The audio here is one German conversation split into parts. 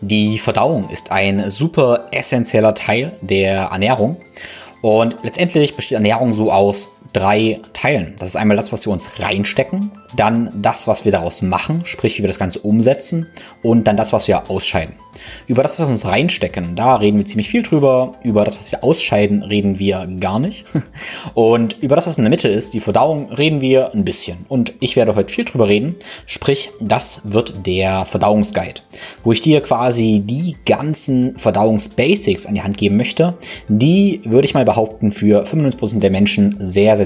Die Verdauung ist ein super essentieller Teil der Ernährung. Und letztendlich besteht Ernährung so aus drei Teilen. Das ist einmal das, was wir uns reinstecken, dann das, was wir daraus machen, sprich wie wir das Ganze umsetzen und dann das, was wir ausscheiden. Über das, was wir uns reinstecken, da reden wir ziemlich viel drüber. Über das, was wir ausscheiden, reden wir gar nicht. Und über das, was in der Mitte ist, die Verdauung, reden wir ein bisschen. Und ich werde heute viel drüber reden. Sprich, das wird der Verdauungsguide, wo ich dir quasi die ganzen Verdauungsbasics an die Hand geben möchte. Die würde ich mal behaupten, für 95% der Menschen sehr, sehr,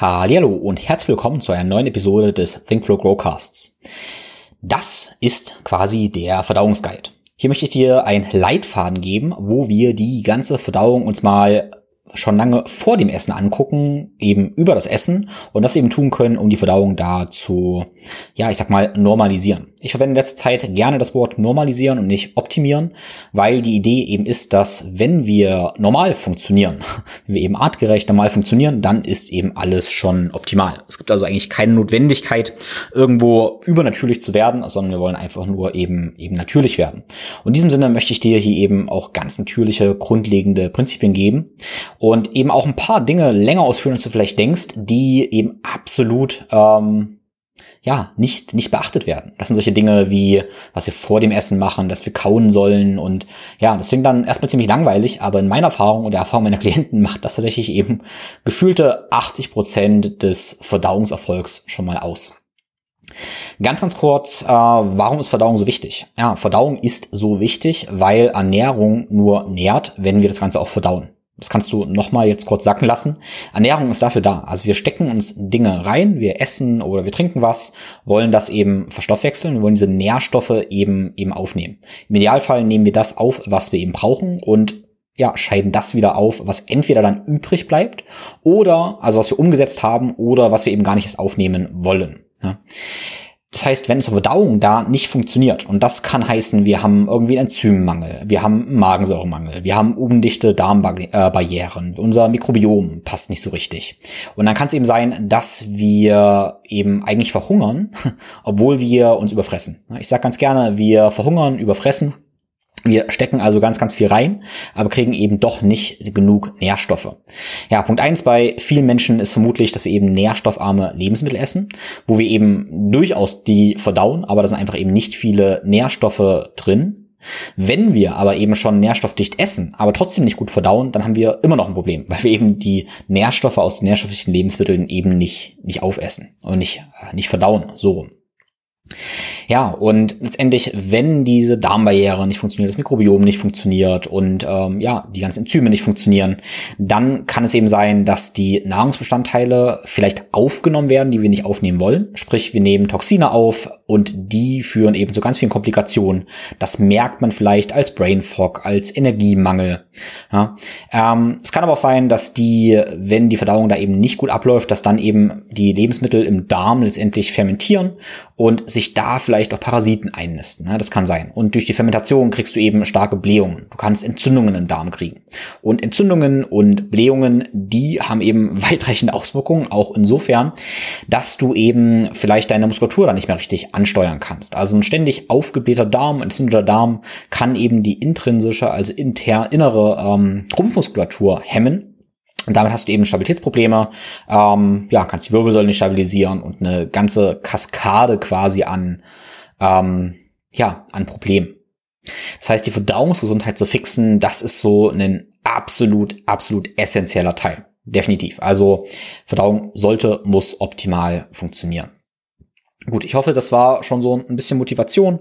Hallo und herzlich willkommen zu einer neuen Episode des Think Flow Growcasts. Das ist quasi der Verdauungsguide. Hier möchte ich dir einen Leitfaden geben, wo wir die ganze Verdauung uns mal schon lange vor dem Essen angucken, eben über das Essen und das eben tun können, um die Verdauung da zu, ja, ich sag mal, normalisieren. Ich verwende in letzter Zeit gerne das Wort normalisieren und nicht optimieren, weil die Idee eben ist, dass wenn wir normal funktionieren, wenn wir eben artgerecht normal funktionieren, dann ist eben alles schon optimal. Es gibt also eigentlich keine Notwendigkeit, irgendwo übernatürlich zu werden, sondern wir wollen einfach nur eben, eben natürlich werden. Und in diesem Sinne möchte ich dir hier eben auch ganz natürliche, grundlegende Prinzipien geben und eben auch ein paar Dinge länger ausführen, als du vielleicht denkst, die eben absolut, ähm, ja, nicht, nicht beachtet werden. Das sind solche Dinge wie, was wir vor dem Essen machen, dass wir kauen sollen und ja, das klingt dann erstmal ziemlich langweilig, aber in meiner Erfahrung und der Erfahrung meiner Klienten macht das tatsächlich eben gefühlte 80 Prozent des Verdauungserfolgs schon mal aus. Ganz, ganz kurz, äh, warum ist Verdauung so wichtig? Ja, Verdauung ist so wichtig, weil Ernährung nur nährt, wenn wir das Ganze auch verdauen. Das kannst du nochmal jetzt kurz sacken lassen. Ernährung ist dafür da. Also wir stecken uns Dinge rein, wir essen oder wir trinken was, wollen das eben verstoffwechseln, wir wollen diese Nährstoffe eben, eben aufnehmen. Im Idealfall nehmen wir das auf, was wir eben brauchen und ja, scheiden das wieder auf, was entweder dann übrig bleibt oder, also was wir umgesetzt haben oder was wir eben gar nicht aufnehmen wollen. Ja. Das heißt, wenn unsere Verdauung da nicht funktioniert, und das kann heißen, wir haben irgendwie einen Enzymmangel, wir haben einen Magensäuremangel, wir haben undichte Darmbarrieren, unser Mikrobiom passt nicht so richtig. Und dann kann es eben sein, dass wir eben eigentlich verhungern, obwohl wir uns überfressen. Ich sage ganz gerne, wir verhungern, überfressen wir stecken also ganz, ganz viel rein, aber kriegen eben doch nicht genug Nährstoffe. Ja, Punkt eins bei vielen Menschen ist vermutlich, dass wir eben nährstoffarme Lebensmittel essen, wo wir eben durchaus die verdauen, aber da sind einfach eben nicht viele Nährstoffe drin. Wenn wir aber eben schon nährstoffdicht essen, aber trotzdem nicht gut verdauen, dann haben wir immer noch ein Problem, weil wir eben die Nährstoffe aus nährstoffdichten Lebensmitteln eben nicht, nicht aufessen und nicht, nicht verdauen, so rum. Ja, und letztendlich, wenn diese Darmbarriere nicht funktioniert, das Mikrobiom nicht funktioniert und ähm, ja, die ganzen Enzyme nicht funktionieren, dann kann es eben sein, dass die Nahrungsbestandteile vielleicht aufgenommen werden, die wir nicht aufnehmen wollen. Sprich, wir nehmen Toxine auf und die führen eben zu ganz vielen Komplikationen. Das merkt man vielleicht als Brain Fog, als Energiemangel. Ja. Ähm, es kann aber auch sein, dass die, wenn die Verdauung da eben nicht gut abläuft, dass dann eben die Lebensmittel im Darm letztendlich fermentieren und sich da vielleicht auch Parasiten einnisten. Ja, das kann sein. Und durch die Fermentation kriegst du eben starke Blähungen. Du kannst Entzündungen im Darm kriegen. Und Entzündungen und Blähungen, die haben eben weitreichende Auswirkungen, auch insofern, dass du eben vielleicht deine Muskulatur dann nicht mehr richtig ansteuern kannst. Also ein ständig aufgeblähter Darm, entzündeter Darm kann eben die intrinsische, also inter, innere ähm, Rumpfmuskulatur hemmen und damit hast du eben Stabilitätsprobleme, ähm, ja, kannst die Wirbelsäule nicht stabilisieren und eine ganze Kaskade quasi an, ähm, ja, an Problemen. Das heißt, die Verdauungsgesundheit zu fixen, das ist so ein absolut, absolut essentieller Teil. Definitiv. Also Verdauung sollte, muss optimal funktionieren. Gut, ich hoffe, das war schon so ein bisschen Motivation.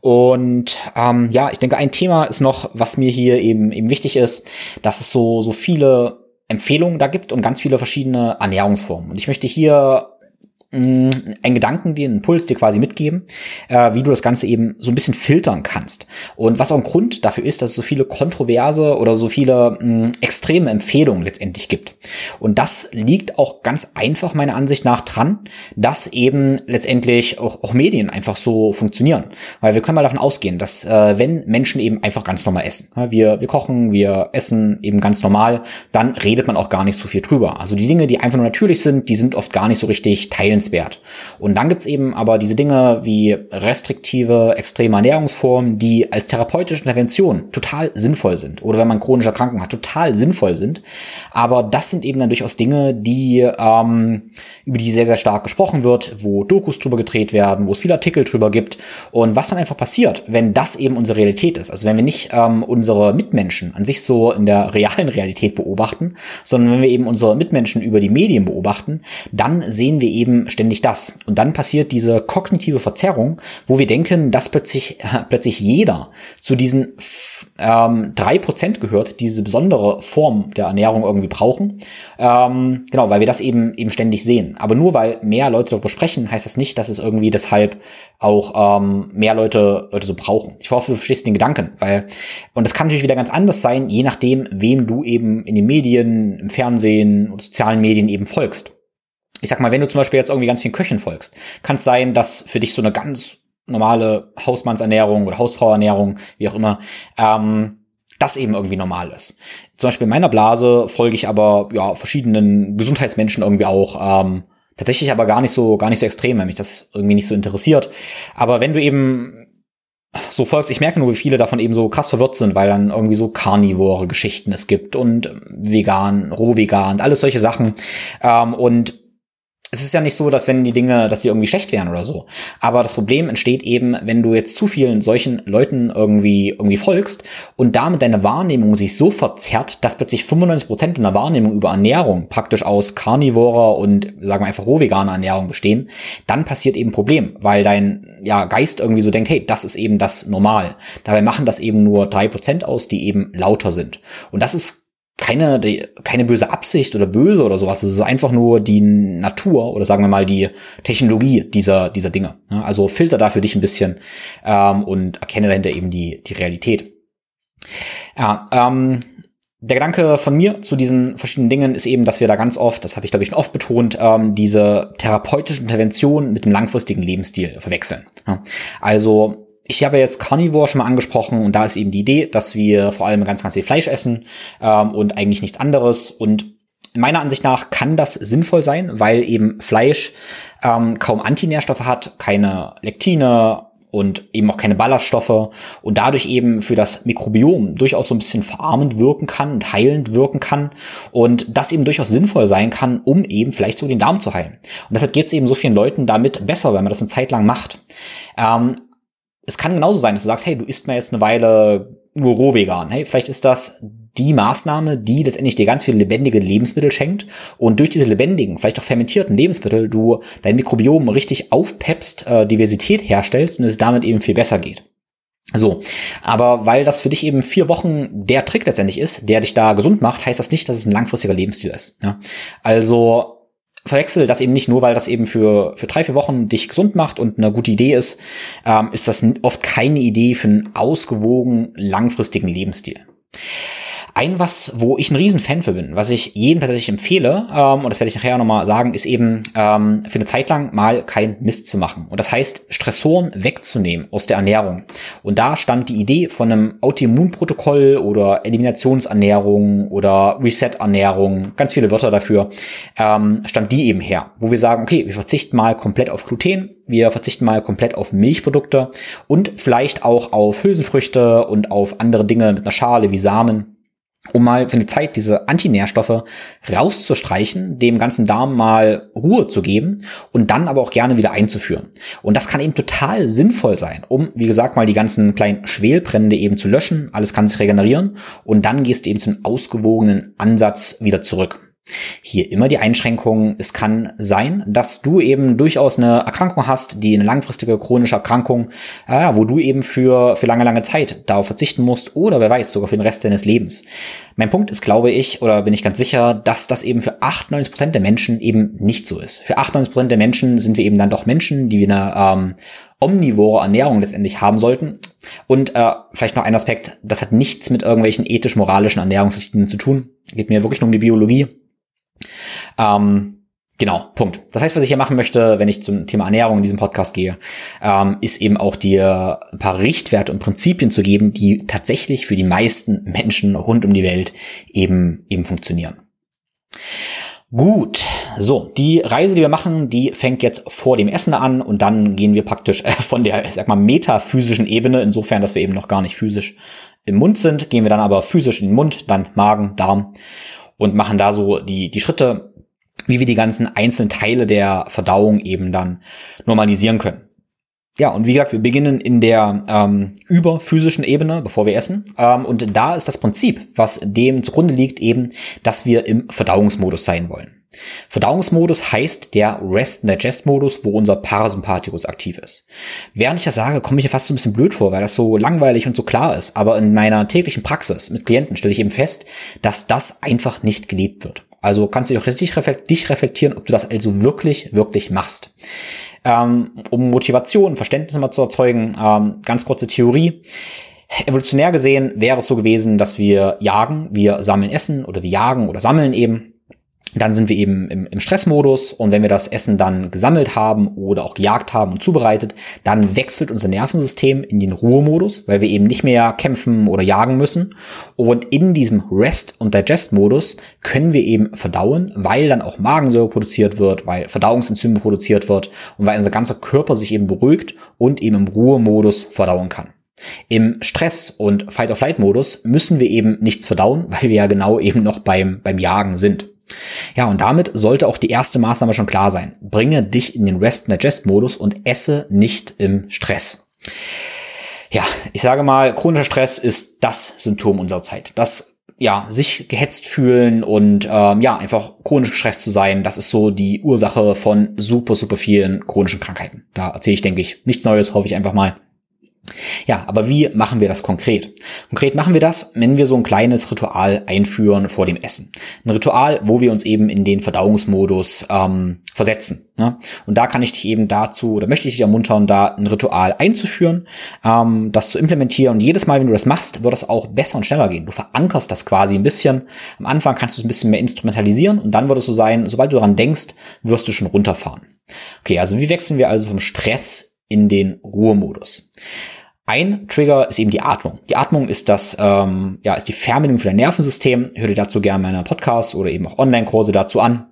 Und ähm, ja, ich denke, ein Thema ist noch, was mir hier eben eben wichtig ist, dass es so so viele Empfehlungen da gibt und ganz viele verschiedene Ernährungsformen. Und ich möchte hier mh, einen Gedanken, den Impuls dir quasi mitgeben, äh, wie du das Ganze eben so ein bisschen filtern kannst. Und was auch ein Grund dafür ist, dass es so viele kontroverse oder so viele mh, extreme Empfehlungen letztendlich gibt. Und das liegt auch ganz einfach meiner Ansicht nach dran, dass eben letztendlich auch, auch Medien einfach so funktionieren. Weil wir können mal davon ausgehen, dass äh, wenn Menschen eben einfach ganz normal essen, wir, wir kochen, wir essen eben ganz normal, dann redet man auch gar nicht so viel drüber. Also die Dinge, die einfach nur natürlich sind, die sind oft gar nicht so richtig teilen empfehlenswert. Und dann gibt's eben aber diese Dinge wie restriktive, extreme Ernährungsformen, die als therapeutische Intervention total sinnvoll sind. Oder wenn man chronische Erkrankungen hat, total sinnvoll sind. Aber das sind eben dann durchaus Dinge, die ähm, über die sehr, sehr stark gesprochen wird, wo Dokus drüber gedreht werden, wo es viele Artikel drüber gibt. Und was dann einfach passiert, wenn das eben unsere Realität ist. Also wenn wir nicht ähm, unsere Mitmenschen an sich so in der realen Realität beobachten, sondern wenn wir eben unsere Mitmenschen über die Medien beobachten, dann sehen wir eben ständig das. Und dann passiert diese kognitive Verzerrung, wo wir denken, dass plötzlich, äh, plötzlich jeder zu diesen ähm, drei ähm, Prozent gehört, die diese besondere Form der Ernährung irgendwie brauchen. Ähm, genau, weil wir das eben eben ständig sehen. Aber nur weil mehr Leute darüber sprechen, heißt das nicht, dass es irgendwie deshalb auch ähm, mehr Leute, Leute so brauchen. Ich hoffe, du verstehst den Gedanken, weil, und das kann natürlich wieder ganz anders sein, je nachdem, wem du eben in den Medien, im Fernsehen und sozialen Medien eben folgst ich sag mal, wenn du zum Beispiel jetzt irgendwie ganz vielen Köchen folgst, kann es sein, dass für dich so eine ganz normale Hausmannsernährung oder Hausfrauernährung, wie auch immer, ähm, das eben irgendwie normal ist. Zum Beispiel in meiner Blase folge ich aber ja verschiedenen Gesundheitsmenschen irgendwie auch. Ähm, tatsächlich aber gar nicht so gar nicht so extrem, weil mich das irgendwie nicht so interessiert. Aber wenn du eben so folgst, ich merke nur, wie viele davon eben so krass verwirrt sind, weil dann irgendwie so karnivore Geschichten es gibt und vegan, rohvegan alles solche Sachen. Ähm, und es ist ja nicht so, dass wenn die Dinge, dass die irgendwie schlecht wären oder so. Aber das Problem entsteht eben, wenn du jetzt zu vielen solchen Leuten irgendwie, irgendwie folgst und damit deine Wahrnehmung sich so verzerrt, dass plötzlich 95 Prozent deiner Wahrnehmung über Ernährung praktisch aus karnivorer und, sagen wir einfach, rohveganer Ernährung bestehen, dann passiert eben Problem, weil dein, ja, Geist irgendwie so denkt, hey, das ist eben das Normal. Dabei machen das eben nur drei Prozent aus, die eben lauter sind. Und das ist keine, keine böse Absicht oder böse oder sowas. Es ist einfach nur die Natur oder sagen wir mal die Technologie dieser, dieser Dinge. Also filter da für dich ein bisschen ähm, und erkenne dahinter eben die, die Realität. Ja, ähm, der Gedanke von mir zu diesen verschiedenen Dingen ist eben, dass wir da ganz oft, das habe ich glaube ich schon oft betont, ähm, diese therapeutische Intervention mit dem langfristigen Lebensstil verwechseln. Also ich habe jetzt Carnivore schon mal angesprochen und da ist eben die Idee, dass wir vor allem ganz, ganz viel Fleisch essen ähm, und eigentlich nichts anderes. Und meiner Ansicht nach kann das sinnvoll sein, weil eben Fleisch ähm, kaum Antinährstoffe hat, keine Lektine und eben auch keine Ballaststoffe und dadurch eben für das Mikrobiom durchaus so ein bisschen verarmend wirken kann und heilend wirken kann und das eben durchaus sinnvoll sein kann, um eben vielleicht so den Darm zu heilen. Und deshalb geht es eben so vielen Leuten damit besser, wenn man das eine Zeit lang macht. Ähm, es kann genauso sein, dass du sagst, hey, du isst mir jetzt eine Weile nur roh vegan. Hey, vielleicht ist das die Maßnahme, die letztendlich dir ganz viele lebendige Lebensmittel schenkt und durch diese lebendigen, vielleicht auch fermentierten Lebensmittel du dein Mikrobiom richtig aufpeppst, äh, Diversität herstellst und es damit eben viel besser geht. So, aber weil das für dich eben vier Wochen der Trick letztendlich ist, der dich da gesund macht, heißt das nicht, dass es ein langfristiger Lebensstil ist. Ja? Also verwechsel das eben nicht nur, weil das eben für, für drei, vier Wochen dich gesund macht und eine gute Idee ist, ähm, ist das oft keine Idee für einen ausgewogen langfristigen Lebensstil. Ein was, wo ich ein Riesenfan für bin, was ich jedem tatsächlich empfehle, ähm, und das werde ich nachher nochmal sagen, ist eben ähm, für eine Zeit lang mal kein Mist zu machen. Und das heißt, Stressoren wegzunehmen aus der Ernährung. Und da stand die Idee von einem Autoimmunprotokoll oder Eliminationsernährung oder Reset-Ernährung, ganz viele Wörter dafür, ähm, stand die eben her, wo wir sagen, okay, wir verzichten mal komplett auf Gluten, wir verzichten mal komplett auf Milchprodukte und vielleicht auch auf Hülsenfrüchte und auf andere Dinge mit einer Schale wie Samen um mal für eine Zeit diese Antinährstoffe rauszustreichen, dem ganzen Darm mal Ruhe zu geben und dann aber auch gerne wieder einzuführen. Und das kann eben total sinnvoll sein, um, wie gesagt, mal die ganzen kleinen Schwelbrände eben zu löschen. Alles kann sich regenerieren und dann gehst du eben zum ausgewogenen Ansatz wieder zurück. Hier immer die Einschränkung, es kann sein, dass du eben durchaus eine Erkrankung hast, die eine langfristige chronische Erkrankung, äh, wo du eben für, für lange, lange Zeit darauf verzichten musst oder wer weiß, sogar für den Rest deines Lebens. Mein Punkt ist, glaube ich, oder bin ich ganz sicher, dass das eben für 98 Prozent der Menschen eben nicht so ist. Für 98 Prozent der Menschen sind wir eben dann doch Menschen, die eine ähm, omnivore Ernährung letztendlich haben sollten. Und äh, vielleicht noch ein Aspekt, das hat nichts mit irgendwelchen ethisch-moralischen Ernährungsrichtlinien zu tun. Geht mir wirklich nur um die Biologie. Ähm, Genau, Punkt. Das heißt, was ich hier machen möchte, wenn ich zum Thema Ernährung in diesem Podcast gehe, ähm, ist eben auch dir ein paar Richtwerte und Prinzipien zu geben, die tatsächlich für die meisten Menschen rund um die Welt eben, eben funktionieren. Gut, so, die Reise, die wir machen, die fängt jetzt vor dem Essen an und dann gehen wir praktisch äh, von der, sag mal, metaphysischen Ebene, insofern, dass wir eben noch gar nicht physisch im Mund sind, gehen wir dann aber physisch in den Mund, dann Magen, Darm und machen da so die, die Schritte, wie wir die ganzen einzelnen Teile der Verdauung eben dann normalisieren können. Ja, und wie gesagt, wir beginnen in der ähm, überphysischen Ebene, bevor wir essen. Ähm, und da ist das Prinzip, was dem zugrunde liegt, eben, dass wir im Verdauungsmodus sein wollen. Verdauungsmodus heißt der Rest-Digest-Modus, wo unser Parasympathikus aktiv ist. Während ich das sage, komme ich mir fast so ein bisschen blöd vor, weil das so langweilig und so klar ist. Aber in meiner täglichen Praxis mit Klienten stelle ich eben fest, dass das einfach nicht gelebt wird. Also kannst du dich reflektieren, ob du das also wirklich, wirklich machst ähm, um Motivation, Verständnis mal zu erzeugen. Ähm, ganz kurze Theorie. Evolutionär gesehen wäre es so gewesen, dass wir jagen, wir sammeln Essen oder wir jagen oder sammeln eben dann sind wir eben im, im, Stressmodus und wenn wir das Essen dann gesammelt haben oder auch gejagt haben und zubereitet, dann wechselt unser Nervensystem in den Ruhemodus, weil wir eben nicht mehr kämpfen oder jagen müssen. Und in diesem Rest- und Digest-Modus können wir eben verdauen, weil dann auch Magensäure produziert wird, weil Verdauungsenzyme produziert wird und weil unser ganzer Körper sich eben beruhigt und eben im Ruhemodus verdauen kann. Im Stress- und Fight-of-Flight-Modus müssen wir eben nichts verdauen, weil wir ja genau eben noch beim, beim Jagen sind. Ja, und damit sollte auch die erste Maßnahme schon klar sein. Bringe dich in den Rest-Digest-Modus und esse nicht im Stress. Ja, ich sage mal, chronischer Stress ist das Symptom unserer Zeit. Das ja, sich gehetzt fühlen und ähm, ja, einfach chronisch gestresst zu sein, das ist so die Ursache von super, super vielen chronischen Krankheiten. Da erzähle ich, denke ich, nichts Neues, hoffe ich einfach mal. Ja, aber wie machen wir das konkret? Konkret machen wir das, wenn wir so ein kleines Ritual einführen vor dem Essen. Ein Ritual, wo wir uns eben in den Verdauungsmodus ähm, versetzen. Ne? Und da kann ich dich eben dazu, oder möchte ich dich ermuntern, da ein Ritual einzuführen, ähm, das zu implementieren. Und jedes Mal, wenn du das machst, wird es auch besser und schneller gehen. Du verankerst das quasi ein bisschen. Am Anfang kannst du es ein bisschen mehr instrumentalisieren und dann wird es so sein, sobald du daran denkst, wirst du schon runterfahren. Okay, also wie wechseln wir also vom Stress in den Ruhemodus? Ein Trigger ist eben die Atmung. Die Atmung ist das, ähm, ja, ist die Fernbedienung für dein Nervensystem. Hör dir dazu gerne meine Podcasts oder eben auch Online-Kurse dazu an.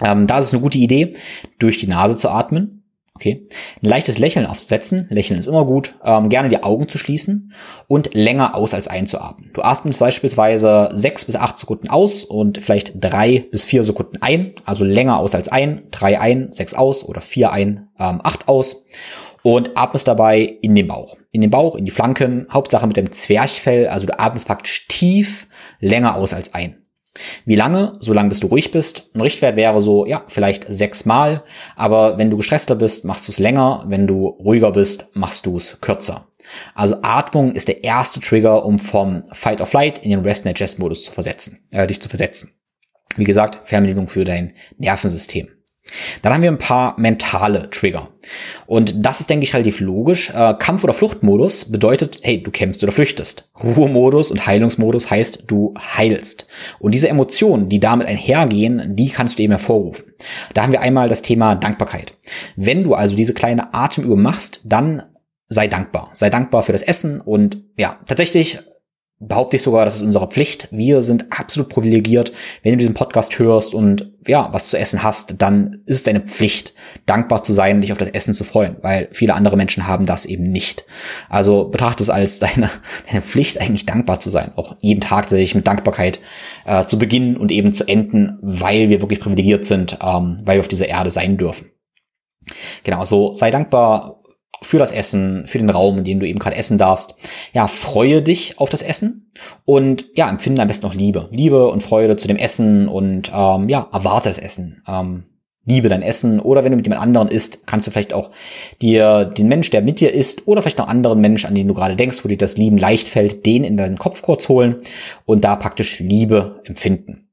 Ähm, da ist es eine gute Idee, durch die Nase zu atmen. Okay. Ein leichtes Lächeln aufzusetzen. Lächeln ist immer gut. Ähm, gerne die Augen zu schließen und länger aus als einzuatmen. Du atmest beispielsweise sechs bis acht Sekunden aus und vielleicht drei bis vier Sekunden ein. Also länger aus als ein. Drei ein, sechs aus oder vier ein, ähm, acht aus und atmest dabei in den Bauch. In den Bauch, in die Flanken, Hauptsache mit dem Zwerchfell, also du atmest praktisch tief länger aus als ein. Wie lange? So lange bis du ruhig bist. Ein Richtwert wäre so, ja, vielleicht sechsmal. Aber wenn du gestresster bist, machst du es länger. Wenn du ruhiger bist, machst du es kürzer. Also Atmung ist der erste Trigger, um vom Fight or Flight in den Rest Digest Modus zu versetzen, äh, dich zu versetzen. Wie gesagt, Fernbedienung für dein Nervensystem. Dann haben wir ein paar mentale Trigger. Und das ist, denke ich, relativ logisch. Äh, Kampf- oder Fluchtmodus bedeutet, hey, du kämpfst oder flüchtest. Ruhemodus und Heilungsmodus heißt, du heilst. Und diese Emotionen, die damit einhergehen, die kannst du eben hervorrufen. Da haben wir einmal das Thema Dankbarkeit. Wenn du also diese kleine Atemübung machst, dann sei dankbar. Sei dankbar für das Essen und ja, tatsächlich behaupte ich sogar, das ist unsere Pflicht. Wir sind absolut privilegiert. Wenn du diesen Podcast hörst und ja, was zu essen hast, dann ist es deine Pflicht, dankbar zu sein, dich auf das Essen zu freuen, weil viele andere Menschen haben das eben nicht. Also betrachte es als deine, deine Pflicht, eigentlich dankbar zu sein. Auch jeden Tag sich mit Dankbarkeit äh, zu beginnen und eben zu enden, weil wir wirklich privilegiert sind, ähm, weil wir auf dieser Erde sein dürfen. Genau, so sei dankbar für das Essen, für den Raum, in dem du eben gerade essen darfst. Ja, freue dich auf das Essen und ja, empfinde am besten noch Liebe. Liebe und Freude zu dem Essen und ähm, ja, erwarte das Essen. Ähm, liebe dein Essen oder wenn du mit jemand anderen isst, kannst du vielleicht auch dir den Mensch, der mit dir isst oder vielleicht noch anderen Menschen, an den du gerade denkst, wo dir das Lieben leicht fällt, den in deinen Kopf kurz holen und da praktisch Liebe empfinden.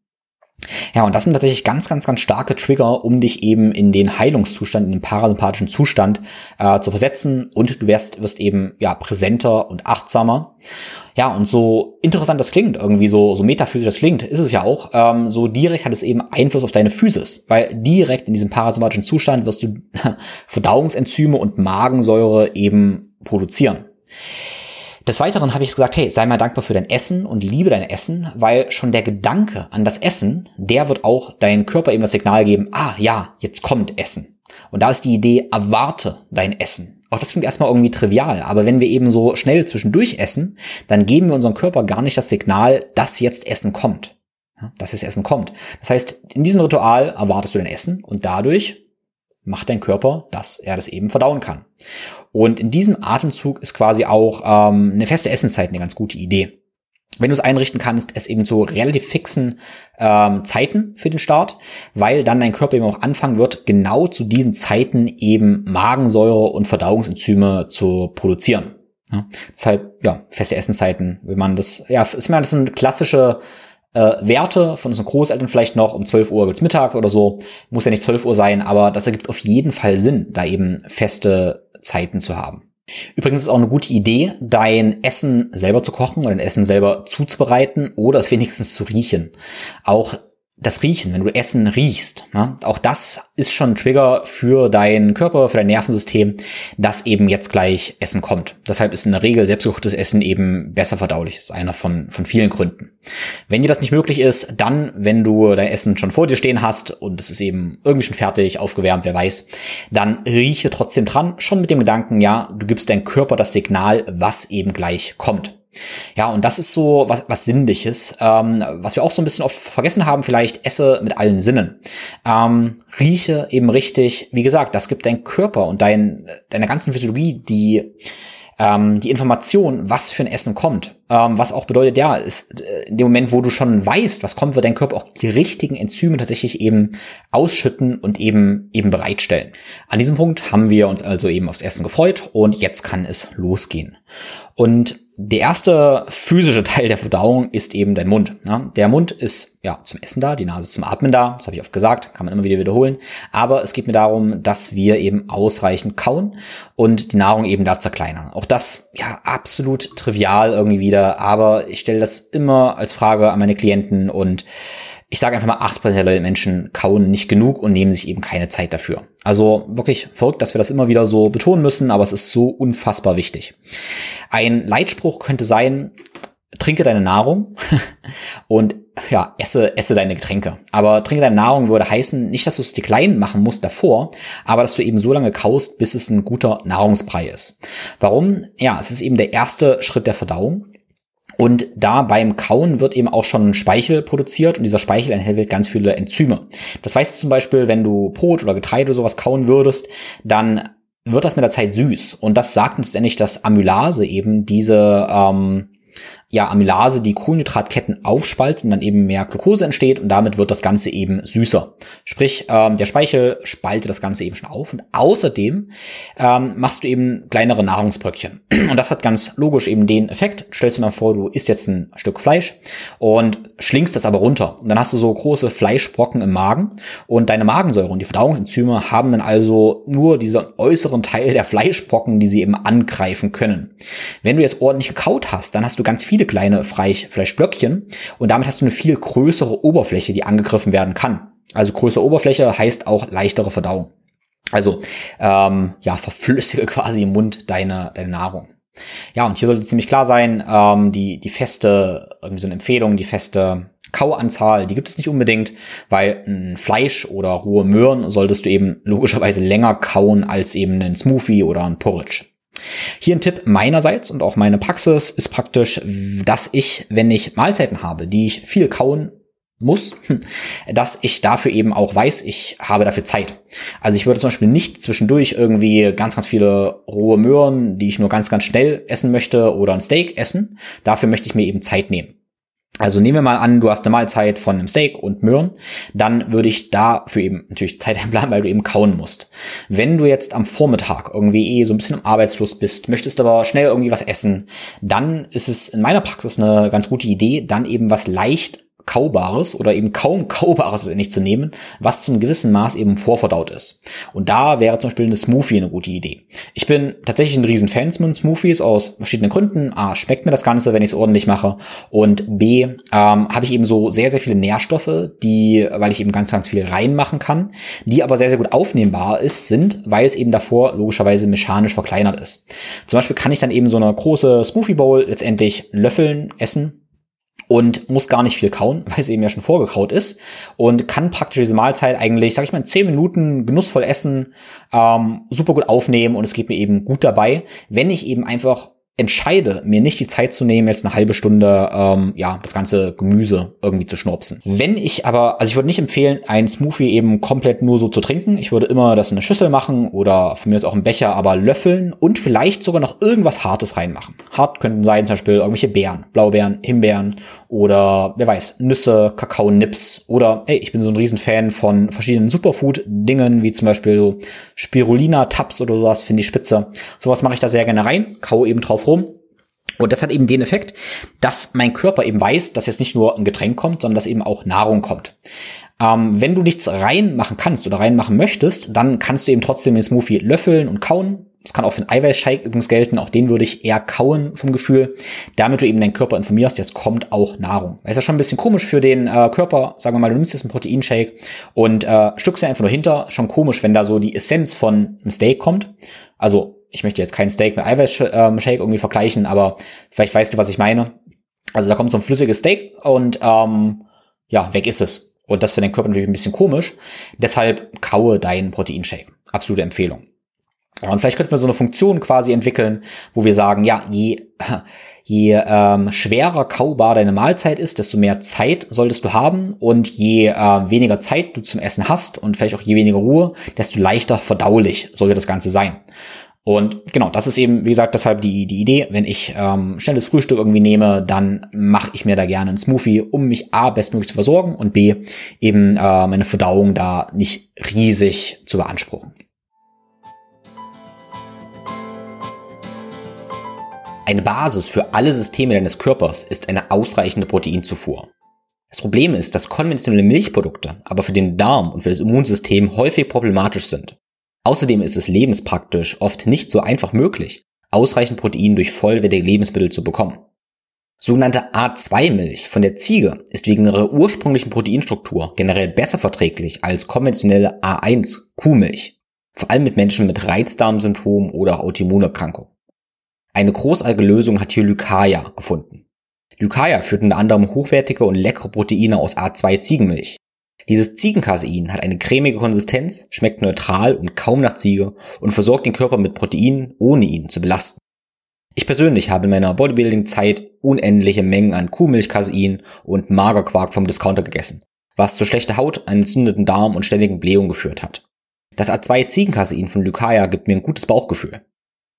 Ja, und das sind tatsächlich ganz, ganz, ganz starke Trigger, um dich eben in den Heilungszustand, in den parasympathischen Zustand äh, zu versetzen und du wirst, wirst eben ja präsenter und achtsamer. Ja, und so interessant das klingt, irgendwie so, so metaphysisch das klingt, ist es ja auch, ähm, so direkt hat es eben Einfluss auf deine Physis, weil direkt in diesem parasympathischen Zustand wirst du Verdauungsenzyme und Magensäure eben produzieren. Des Weiteren habe ich gesagt, hey, sei mal dankbar für dein Essen und liebe dein Essen, weil schon der Gedanke an das Essen, der wird auch deinem Körper eben das Signal geben, ah ja, jetzt kommt Essen. Und da ist die Idee, erwarte dein Essen. Auch das klingt erstmal irgendwie trivial, aber wenn wir eben so schnell zwischendurch essen, dann geben wir unserem Körper gar nicht das Signal, dass jetzt Essen kommt. dass es Essen kommt. Das heißt, in diesem Ritual erwartest du dein Essen und dadurch macht dein Körper, dass er das eben verdauen kann. Und in diesem Atemzug ist quasi auch ähm, eine feste Essenszeit eine ganz gute Idee. Wenn du es einrichten kannst, es eben zu relativ fixen ähm, Zeiten für den Start, weil dann dein Körper eben auch anfangen wird, genau zu diesen Zeiten eben Magensäure und Verdauungsenzyme zu produzieren. Ja, deshalb, ja, feste Essenszeiten, wenn man das, ja, ist mir das sind klassische äh, Werte von unseren Großeltern vielleicht noch, um 12 Uhr gibt's Mittag oder so, muss ja nicht 12 Uhr sein, aber das ergibt auf jeden Fall Sinn, da eben feste Zeiten zu haben. Übrigens ist auch eine gute Idee, dein Essen selber zu kochen oder dein Essen selber zuzubereiten oder es wenigstens zu riechen. Auch das Riechen, wenn du Essen riechst, ne? auch das ist schon ein Trigger für deinen Körper, für dein Nervensystem, dass eben jetzt gleich Essen kommt. Deshalb ist in der Regel selbstgekochtes Essen eben besser verdaulich. Das ist einer von, von vielen Gründen. Wenn dir das nicht möglich ist, dann, wenn du dein Essen schon vor dir stehen hast und es ist eben irgendwie schon fertig, aufgewärmt, wer weiß, dann rieche trotzdem dran, schon mit dem Gedanken, ja, du gibst deinem Körper das Signal, was eben gleich kommt. Ja, und das ist so was, was Sinnliches, ähm, was wir auch so ein bisschen oft vergessen haben, vielleicht esse mit allen Sinnen. Ähm, rieche eben richtig, wie gesagt, das gibt dein Körper und dein, deiner ganzen Physiologie die ähm, die Information, was für ein Essen kommt. Ähm, was auch bedeutet, ja, ist äh, in dem Moment, wo du schon weißt, was kommt, wird dein Körper auch die richtigen Enzyme tatsächlich eben ausschütten und eben eben bereitstellen. An diesem Punkt haben wir uns also eben aufs Essen gefreut und jetzt kann es losgehen. Und der erste physische Teil der Verdauung ist eben dein Mund. Ja, der Mund ist ja zum Essen da, die Nase ist zum Atmen da, das habe ich oft gesagt, kann man immer wieder wiederholen. Aber es geht mir darum, dass wir eben ausreichend kauen und die Nahrung eben da zerkleinern. Auch das ja absolut trivial irgendwie wieder, aber ich stelle das immer als Frage an meine Klienten und ich sage einfach mal, 80% der Menschen kauen nicht genug und nehmen sich eben keine Zeit dafür. Also wirklich verrückt, dass wir das immer wieder so betonen müssen, aber es ist so unfassbar wichtig. Ein Leitspruch könnte sein, trinke deine Nahrung und ja, esse, esse deine Getränke. Aber trinke deine Nahrung würde heißen, nicht, dass du es dir klein machen musst davor, aber dass du eben so lange kaust, bis es ein guter Nahrungsbrei ist. Warum? Ja, es ist eben der erste Schritt der Verdauung. Und da beim Kauen wird eben auch schon Speichel produziert und dieser Speichel enthält ganz viele Enzyme. Das weißt du zum Beispiel, wenn du Brot oder Getreide oder sowas kauen würdest, dann wird das mit der Zeit süß. Und das sagt uns letztendlich, dass Amylase eben diese ähm, ja, Amylase die Kohlenhydratketten aufspaltet und dann eben mehr Glucose entsteht und damit wird das Ganze eben süßer. Sprich, ähm, der Speichel spaltet das Ganze eben schon auf und außerdem ähm, machst du eben kleinere Nahrungsbröckchen. Und das hat ganz logisch eben den Effekt. Stellst dir mal vor, du isst jetzt ein Stück Fleisch und schlingst das aber runter. Und dann hast du so große Fleischbrocken im Magen und deine Magensäure und die Verdauungsenzyme haben dann also nur diesen äußeren Teil der Fleischbrocken, die sie eben angreifen können. Wenn du jetzt ordentlich gekaut hast, dann hast du ganz viele viele kleine Fleischblöckchen und damit hast du eine viel größere Oberfläche, die angegriffen werden kann. Also größere Oberfläche heißt auch leichtere Verdauung. Also ähm, ja, verflüssige quasi im Mund deine, deine Nahrung. Ja, und hier sollte ziemlich klar sein, ähm, die, die feste, irgendwie so eine Empfehlung, die feste Kauanzahl, die gibt es nicht unbedingt, weil ein Fleisch oder rohe Möhren solltest du eben logischerweise länger kauen als eben ein Smoothie oder ein Porridge. Hier ein Tipp meinerseits und auch meine Praxis ist praktisch, dass ich, wenn ich Mahlzeiten habe, die ich viel kauen muss, dass ich dafür eben auch weiß, ich habe dafür Zeit. Also ich würde zum Beispiel nicht zwischendurch irgendwie ganz, ganz viele rohe Möhren, die ich nur ganz, ganz schnell essen möchte oder ein Steak essen. Dafür möchte ich mir eben Zeit nehmen. Also nehmen wir mal an, du hast eine Mahlzeit von einem Steak und Möhren, dann würde ich dafür eben natürlich Zeit einplanen, weil du eben kauen musst. Wenn du jetzt am Vormittag irgendwie eh so ein bisschen im Arbeitsfluss bist, möchtest aber schnell irgendwie was essen, dann ist es in meiner Praxis eine ganz gute Idee, dann eben was leicht Kaubares oder eben kaum Kaubares nicht zu nehmen, was zum gewissen Maß eben vorverdaut ist. Und da wäre zum Beispiel eine Smoothie eine gute Idee. Ich bin tatsächlich ein riesen Fan von Smoothies aus verschiedenen Gründen. A, schmeckt mir das Ganze, wenn ich es ordentlich mache. Und B, ähm, habe ich eben so sehr, sehr viele Nährstoffe, die, weil ich eben ganz, ganz viel reinmachen kann, die aber sehr, sehr gut aufnehmbar ist, sind, weil es eben davor logischerweise mechanisch verkleinert ist. Zum Beispiel kann ich dann eben so eine große Smoothie Bowl letztendlich löffeln, essen und muss gar nicht viel kauen, weil es eben ja schon vorgekaut ist und kann praktisch diese Mahlzeit eigentlich, sag ich mal, in zehn Minuten genussvoll essen, ähm, super gut aufnehmen und es geht mir eben gut dabei, wenn ich eben einfach entscheide, mir nicht die Zeit zu nehmen, jetzt eine halbe Stunde ähm, ja das ganze Gemüse irgendwie zu schnurpsen. Wenn ich aber, also ich würde nicht empfehlen, ein Smoothie eben komplett nur so zu trinken. Ich würde immer das in eine Schüssel machen oder von mir ist auch ein Becher, aber löffeln und vielleicht sogar noch irgendwas Hartes reinmachen. Hart könnten sein zum Beispiel irgendwelche Beeren, Blaubeeren, Himbeeren oder wer weiß, Nüsse, Kakao-Nips oder ey, ich bin so ein Riesenfan von verschiedenen Superfood-Dingen, wie zum Beispiel so Spirulina-Tabs oder sowas, finde ich spitze. Sowas mache ich da sehr gerne rein, kau eben drauf rum. Und das hat eben den Effekt, dass mein Körper eben weiß, dass jetzt nicht nur ein Getränk kommt, sondern dass eben auch Nahrung kommt. Ähm, wenn du nichts reinmachen kannst oder reinmachen möchtest, dann kannst du eben trotzdem den Smoothie löffeln und kauen. Das kann auch für einen Eiweißshake übrigens gelten. Auch den würde ich eher kauen vom Gefühl, damit du eben deinen Körper informierst, jetzt kommt auch Nahrung. Das ist ja schon ein bisschen komisch für den äh, Körper. Sagen wir mal, du nimmst jetzt einen Proteinshake und äh, stückst einfach nur hinter. Schon komisch, wenn da so die Essenz von einem Steak kommt. Also ich möchte jetzt kein Steak mit Eiweißshake ähm, irgendwie vergleichen, aber vielleicht weißt du, was ich meine. Also da kommt so ein flüssiges Steak und ähm, ja, weg ist es. Und das für den Körper natürlich ein bisschen komisch. Deshalb kaue deinen Proteinshake. Absolute Empfehlung. Und vielleicht könnten wir so eine Funktion quasi entwickeln, wo wir sagen, ja, je, je ähm, schwerer kaubar deine Mahlzeit ist, desto mehr Zeit solltest du haben und je äh, weniger Zeit du zum Essen hast und vielleicht auch je weniger Ruhe, desto leichter verdaulich sollte das Ganze sein. Und genau, das ist eben, wie gesagt, deshalb die, die Idee. Wenn ich ähm, schnelles Frühstück irgendwie nehme, dann mache ich mir da gerne einen Smoothie, um mich A, bestmöglich zu versorgen und B, eben äh, meine Verdauung da nicht riesig zu beanspruchen. Eine Basis für alle Systeme deines Körpers ist eine ausreichende Proteinzufuhr. Das Problem ist, dass konventionelle Milchprodukte aber für den Darm und für das Immunsystem häufig problematisch sind. Außerdem ist es lebenspraktisch oft nicht so einfach möglich, ausreichend Protein durch vollwertige Lebensmittel zu bekommen. Sogenannte A2-Milch von der Ziege ist wegen ihrer ursprünglichen Proteinstruktur generell besser verträglich als konventionelle A1-Kuhmilch, vor allem mit Menschen mit Reizdarmsymptomen oder Autoimmunerkrankungen. Eine großartige Lösung hat hier Lycaia gefunden. Lycaia führt unter anderem hochwertige und leckere Proteine aus A2-Ziegenmilch, dieses Ziegencasein hat eine cremige Konsistenz, schmeckt neutral und kaum nach Ziege und versorgt den Körper mit Proteinen, ohne ihn zu belasten. Ich persönlich habe in meiner Bodybuilding-Zeit unendliche Mengen an Kuhmilchcasein und Magerquark vom Discounter gegessen, was zu schlechter Haut, einen entzündeten Darm und ständigen Blähungen geführt hat. Das A2 Ziegencasein von Lycaia gibt mir ein gutes Bauchgefühl.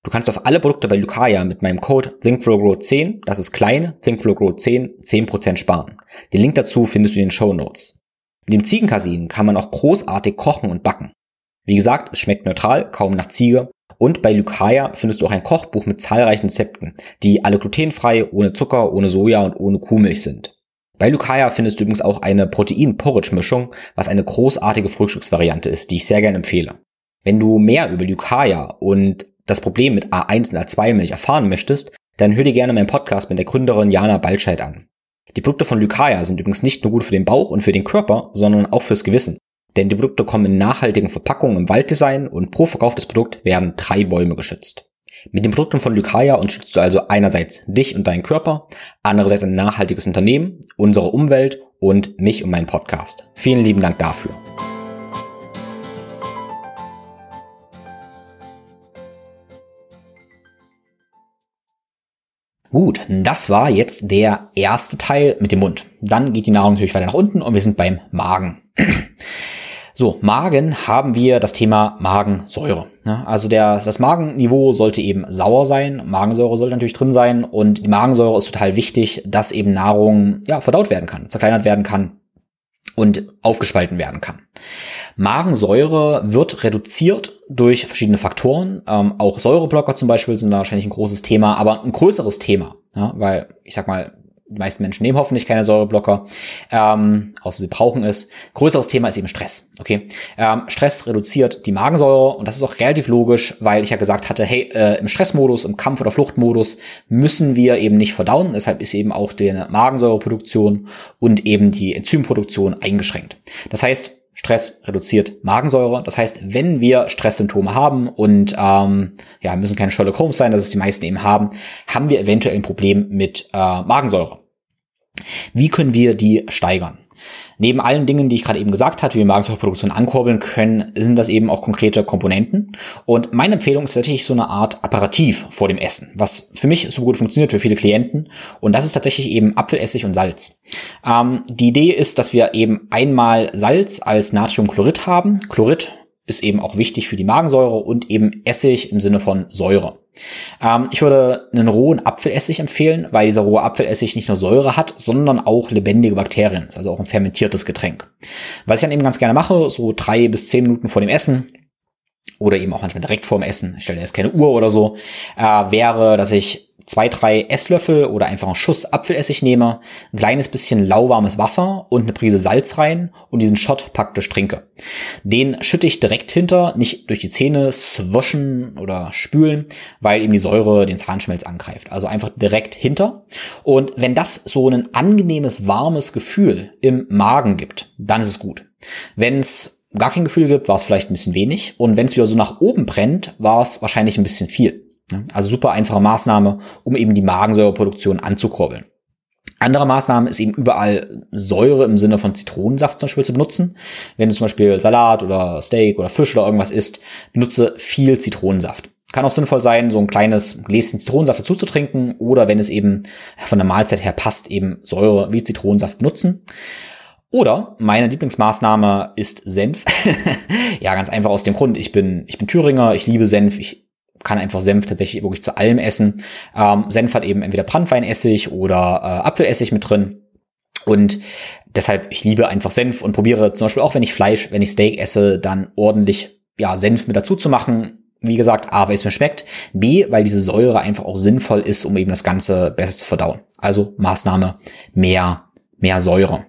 Du kannst auf alle Produkte bei Lycaia mit meinem Code ThinkFlowGrow10, das ist klein, ThinkFlowGrow10, 10% sparen. Den Link dazu findest du in den Show Notes. Mit dem Ziegenkasin kann man auch großartig kochen und backen. Wie gesagt, es schmeckt neutral, kaum nach Ziege. Und bei Lycaia findest du auch ein Kochbuch mit zahlreichen Rezepten, die alle glutenfrei, ohne Zucker, ohne Soja und ohne Kuhmilch sind. Bei Lycaia findest du übrigens auch eine Protein-Porridge-Mischung, was eine großartige Frühstücksvariante ist, die ich sehr gerne empfehle. Wenn du mehr über Lycaia und das Problem mit A1 und A2-Milch erfahren möchtest, dann hör dir gerne meinen Podcast mit der Gründerin Jana Balscheid an. Die Produkte von Lycaia sind übrigens nicht nur gut für den Bauch und für den Körper, sondern auch fürs Gewissen. Denn die Produkte kommen in nachhaltigen Verpackungen im Walddesign und pro verkauftes Produkt werden drei Bäume geschützt. Mit den Produkten von Lycaia unterstützt du also einerseits dich und deinen Körper, andererseits ein nachhaltiges Unternehmen, unsere Umwelt und mich und meinen Podcast. Vielen lieben Dank dafür. Gut, das war jetzt der erste Teil mit dem Mund. Dann geht die Nahrung natürlich weiter nach unten und wir sind beim Magen. So, Magen haben wir das Thema Magensäure. Also der, das Magenniveau sollte eben sauer sein, Magensäure sollte natürlich drin sein und die Magensäure ist total wichtig, dass eben Nahrung ja, verdaut werden kann, zerkleinert werden kann und aufgespalten werden kann. Magensäure wird reduziert durch verschiedene Faktoren. Ähm, auch Säureblocker zum Beispiel sind da wahrscheinlich ein großes Thema, aber ein größeres Thema, ja, weil ich sag mal, die meisten Menschen nehmen hoffentlich keine Säureblocker, ähm, außer sie brauchen es. Größeres Thema ist eben Stress. Okay, ähm, Stress reduziert die Magensäure und das ist auch relativ logisch, weil ich ja gesagt hatte, hey, äh, im Stressmodus, im Kampf- oder Fluchtmodus müssen wir eben nicht verdauen. Deshalb ist eben auch die Magensäureproduktion und eben die Enzymproduktion eingeschränkt. Das heißt, Stress reduziert Magensäure. Das heißt, wenn wir Stresssymptome haben und ähm, ja, müssen keine Sherlock Holmes sein, dass es die meisten eben haben, haben wir eventuell ein Problem mit äh, Magensäure. Wie können wir die steigern? Neben allen Dingen, die ich gerade eben gesagt habe, wie wir Magensäureproduktion ankurbeln können, sind das eben auch konkrete Komponenten. Und meine Empfehlung ist tatsächlich so eine Art Apparativ vor dem Essen, was für mich so gut funktioniert, für viele Klienten. Und das ist tatsächlich eben Apfelessig und Salz. Ähm, die Idee ist, dass wir eben einmal Salz als Natriumchlorid haben. Chlorid ist eben auch wichtig für die Magensäure und eben Essig im Sinne von Säure. Ähm, ich würde einen rohen Apfelessig empfehlen, weil dieser rohe Apfelessig nicht nur Säure hat, sondern auch lebendige Bakterien. Ist also auch ein fermentiertes Getränk. Was ich dann eben ganz gerne mache, so drei bis zehn Minuten vor dem Essen, oder eben auch manchmal direkt vor dem Essen, ich stelle jetzt keine Uhr oder so, äh, wäre, dass ich zwei, drei Esslöffel oder einfach einen Schuss Apfelessig nehme, ein kleines bisschen lauwarmes Wasser und eine Prise Salz rein und diesen Shot praktisch trinke. Den schütte ich direkt hinter, nicht durch die Zähne swashen oder spülen, weil eben die Säure den Zahnschmelz angreift. Also einfach direkt hinter. Und wenn das so ein angenehmes, warmes Gefühl im Magen gibt, dann ist es gut. Wenn es gar kein Gefühl gibt, war es vielleicht ein bisschen wenig. Und wenn es wieder so nach oben brennt, war es wahrscheinlich ein bisschen viel. Also super einfache Maßnahme, um eben die Magensäureproduktion anzukurbeln. Andere Maßnahme ist eben überall Säure im Sinne von Zitronensaft zum Beispiel zu benutzen. Wenn du zum Beispiel Salat oder Steak oder Fisch oder irgendwas isst, benutze viel Zitronensaft. Kann auch sinnvoll sein, so ein kleines Gläschen Zitronensaft dazu zu trinken oder wenn es eben von der Mahlzeit her passt, eben Säure wie Zitronensaft benutzen. Oder meine Lieblingsmaßnahme ist Senf. ja, ganz einfach aus dem Grund, ich bin, ich bin Thüringer, ich liebe Senf, ich kann einfach Senf tatsächlich wirklich zu allem essen. Ähm, Senf hat eben entweder Brandweinessig oder äh, Apfelessig mit drin. Und deshalb, ich liebe einfach Senf und probiere zum Beispiel auch, wenn ich Fleisch, wenn ich Steak esse, dann ordentlich ja, Senf mit dazu zu machen. Wie gesagt, A, weil es mir schmeckt. B, weil diese Säure einfach auch sinnvoll ist, um eben das Ganze besser zu verdauen. Also Maßnahme mehr, mehr Säure.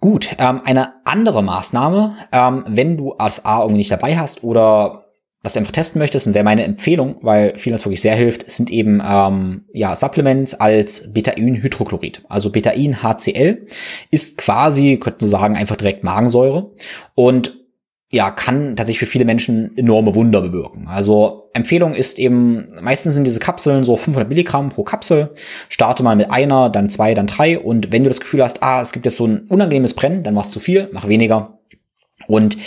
Gut, ähm, eine andere Maßnahme, ähm, wenn du als A irgendwie nicht dabei hast oder was du einfach testen möchtest, und wäre meine Empfehlung, weil vielen das wirklich sehr hilft, sind eben ähm, ja Supplements als Betain-Hydrochlorid. Also Betain-HCl ist quasi, könnten wir sagen, einfach direkt Magensäure und ja, kann tatsächlich für viele Menschen enorme Wunder bewirken. Also Empfehlung ist eben, meistens sind diese Kapseln so 500 Milligramm pro Kapsel. Starte mal mit einer, dann zwei, dann drei. Und wenn du das Gefühl hast, ah, es gibt jetzt so ein unangenehmes Brennen, dann machst du viel, mach weniger. Und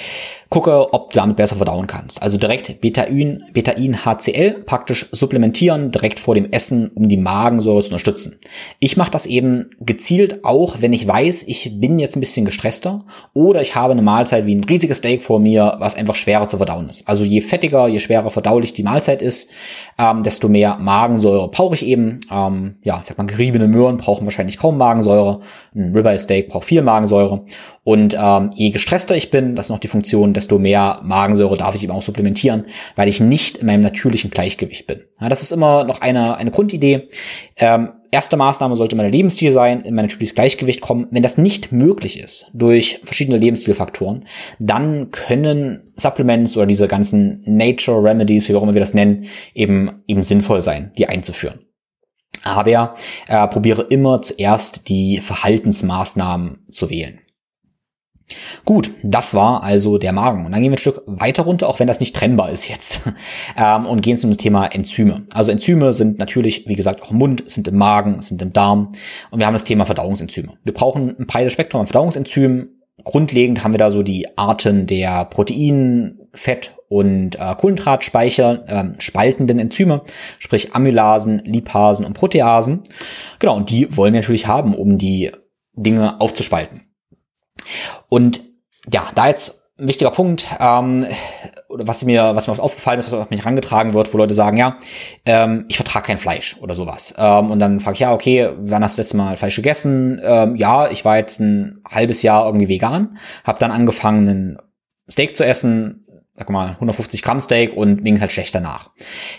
gucke, ob du damit besser verdauen kannst. Also direkt Betain, Betain HCl praktisch supplementieren direkt vor dem Essen, um die Magensäure zu unterstützen. Ich mache das eben gezielt auch, wenn ich weiß, ich bin jetzt ein bisschen gestresster oder ich habe eine Mahlzeit wie ein riesiges Steak vor mir, was einfach schwerer zu verdauen ist. Also je fettiger, je schwerer verdaulich die Mahlzeit ist, ähm, desto mehr Magensäure brauche ich eben. Ähm, ja, ich sag mal, geriebene Möhren brauchen wahrscheinlich kaum Magensäure. Ein Ribeye Steak braucht viel Magensäure. Und ähm, je gestresster ich bin, das ist noch die Funktion, desto mehr Magensäure darf ich eben auch supplementieren, weil ich nicht in meinem natürlichen Gleichgewicht bin. Ja, das ist immer noch eine, eine Grundidee. Ähm, erste Maßnahme sollte mein Lebensstil sein, in mein natürliches Gleichgewicht kommen. Wenn das nicht möglich ist durch verschiedene Lebensstilfaktoren, dann können Supplements oder diese ganzen Nature Remedies, wie auch immer wir das nennen, eben, eben sinnvoll sein, die einzuführen. Aber äh, probiere immer zuerst die Verhaltensmaßnahmen zu wählen. Gut, das war also der Magen. Und dann gehen wir ein Stück weiter runter, auch wenn das nicht trennbar ist jetzt. ähm, und gehen zum Thema Enzyme. Also Enzyme sind natürlich, wie gesagt, auch im Mund, sind im Magen, sind im Darm. Und wir haben das Thema Verdauungsenzyme. Wir brauchen ein breites Spektrum an Verdauungsenzymen. Grundlegend haben wir da so die Arten der Protein, Fett und äh, Kohlenhydratspeicher äh, spaltenden Enzyme, sprich Amylasen, Lipasen und Proteasen. Genau, und die wollen wir natürlich haben, um die Dinge aufzuspalten. Und ja, da jetzt ein wichtiger Punkt, ähm, oder was mir, was mir oft aufgefallen ist, was auf mich herangetragen wird, wo Leute sagen, ja, ähm, ich vertrage kein Fleisch oder sowas. Ähm, und dann frage ich, ja, okay, wann hast du letztes Mal Fleisch gegessen? Ähm, ja, ich war jetzt ein halbes Jahr irgendwie vegan, habe dann angefangen, ein Steak zu essen, sag mal, 150 Gramm Steak und mir ging halt schlecht danach.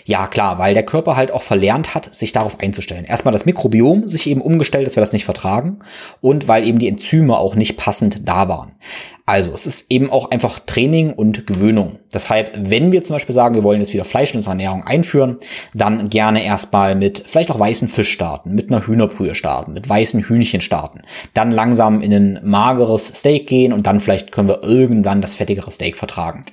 Ja, klar, weil der Körper halt auch verlernt hat, sich darauf einzustellen. Erstmal das Mikrobiom sich eben umgestellt, dass wir das nicht vertragen und weil eben die Enzyme auch nicht passend da waren. Also, es ist eben auch einfach Training und Gewöhnung. Deshalb, wenn wir zum Beispiel sagen, wir wollen jetzt wieder Fleisch in unsere Ernährung einführen, dann gerne erstmal mit vielleicht auch weißen Fisch starten, mit einer Hühnerbrühe starten, mit weißen Hühnchen starten, dann langsam in ein mageres Steak gehen und dann vielleicht können wir irgendwann das fettigere Steak vertragen.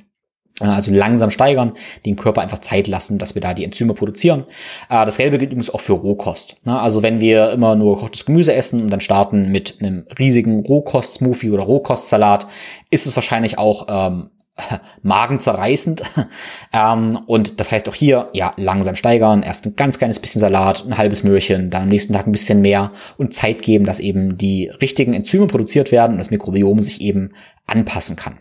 Äh, also langsam steigern, dem Körper einfach Zeit lassen, dass wir da die Enzyme produzieren. Äh, dasselbe gilt übrigens auch für Rohkost. Ne? Also wenn wir immer nur gekochtes Gemüse essen und dann starten mit einem riesigen Rohkost-Smoothie oder Rohkostsalat, ist es wahrscheinlich auch ähm, magenzerreißend. ähm, und das heißt auch hier, ja, langsam steigern, erst ein ganz kleines bisschen Salat, ein halbes Möhrchen, dann am nächsten Tag ein bisschen mehr und Zeit geben, dass eben die richtigen Enzyme produziert werden und das Mikrobiom sich eben anpassen kann.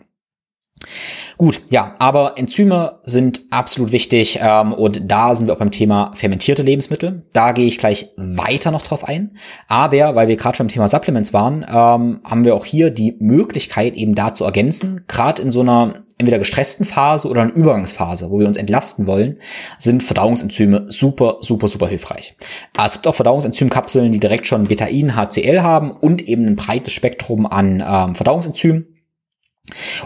Gut, ja, aber Enzyme sind absolut wichtig ähm, und da sind wir auch beim Thema fermentierte Lebensmittel. Da gehe ich gleich weiter noch drauf ein. Aber weil wir gerade schon beim Thema Supplements waren, ähm, haben wir auch hier die Möglichkeit eben da zu ergänzen. Gerade in so einer entweder gestressten Phase oder einer Übergangsphase, wo wir uns entlasten wollen, sind Verdauungsenzyme super, super, super hilfreich. Es gibt auch Verdauungsenzymkapseln, die direkt schon Betain, HCl haben und eben ein breites Spektrum an ähm, Verdauungsenzymen.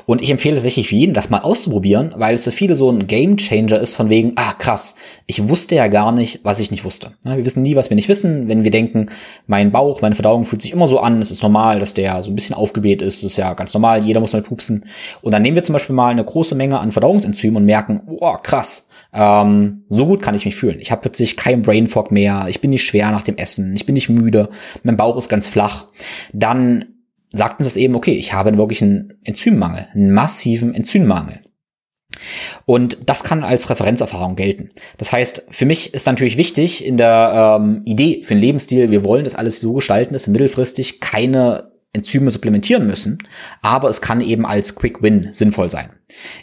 Und ich empfehle tatsächlich für jeden, das mal auszuprobieren, weil es für viele so ein Game Changer ist von wegen, ah krass, ich wusste ja gar nicht, was ich nicht wusste. Wir wissen nie, was wir nicht wissen. Wenn wir denken, mein Bauch, meine Verdauung fühlt sich immer so an, es ist normal, dass der so ein bisschen aufgebläht ist, das ist ja ganz normal, jeder muss mal pupsen. Und dann nehmen wir zum Beispiel mal eine große Menge an Verdauungsenzymen und merken, oh krass, ähm, so gut kann ich mich fühlen. Ich habe plötzlich keinen Brain Fog mehr, ich bin nicht schwer nach dem Essen, ich bin nicht müde, mein Bauch ist ganz flach. Dann sagten sie es eben, okay, ich habe wirklich einen Enzymmangel, einen massiven Enzymmangel. Und das kann als Referenzerfahrung gelten. Das heißt, für mich ist natürlich wichtig in der ähm, Idee für den Lebensstil, wir wollen das alles so gestalten, dass mittelfristig keine Enzyme supplementieren müssen, aber es kann eben als Quick Win sinnvoll sein.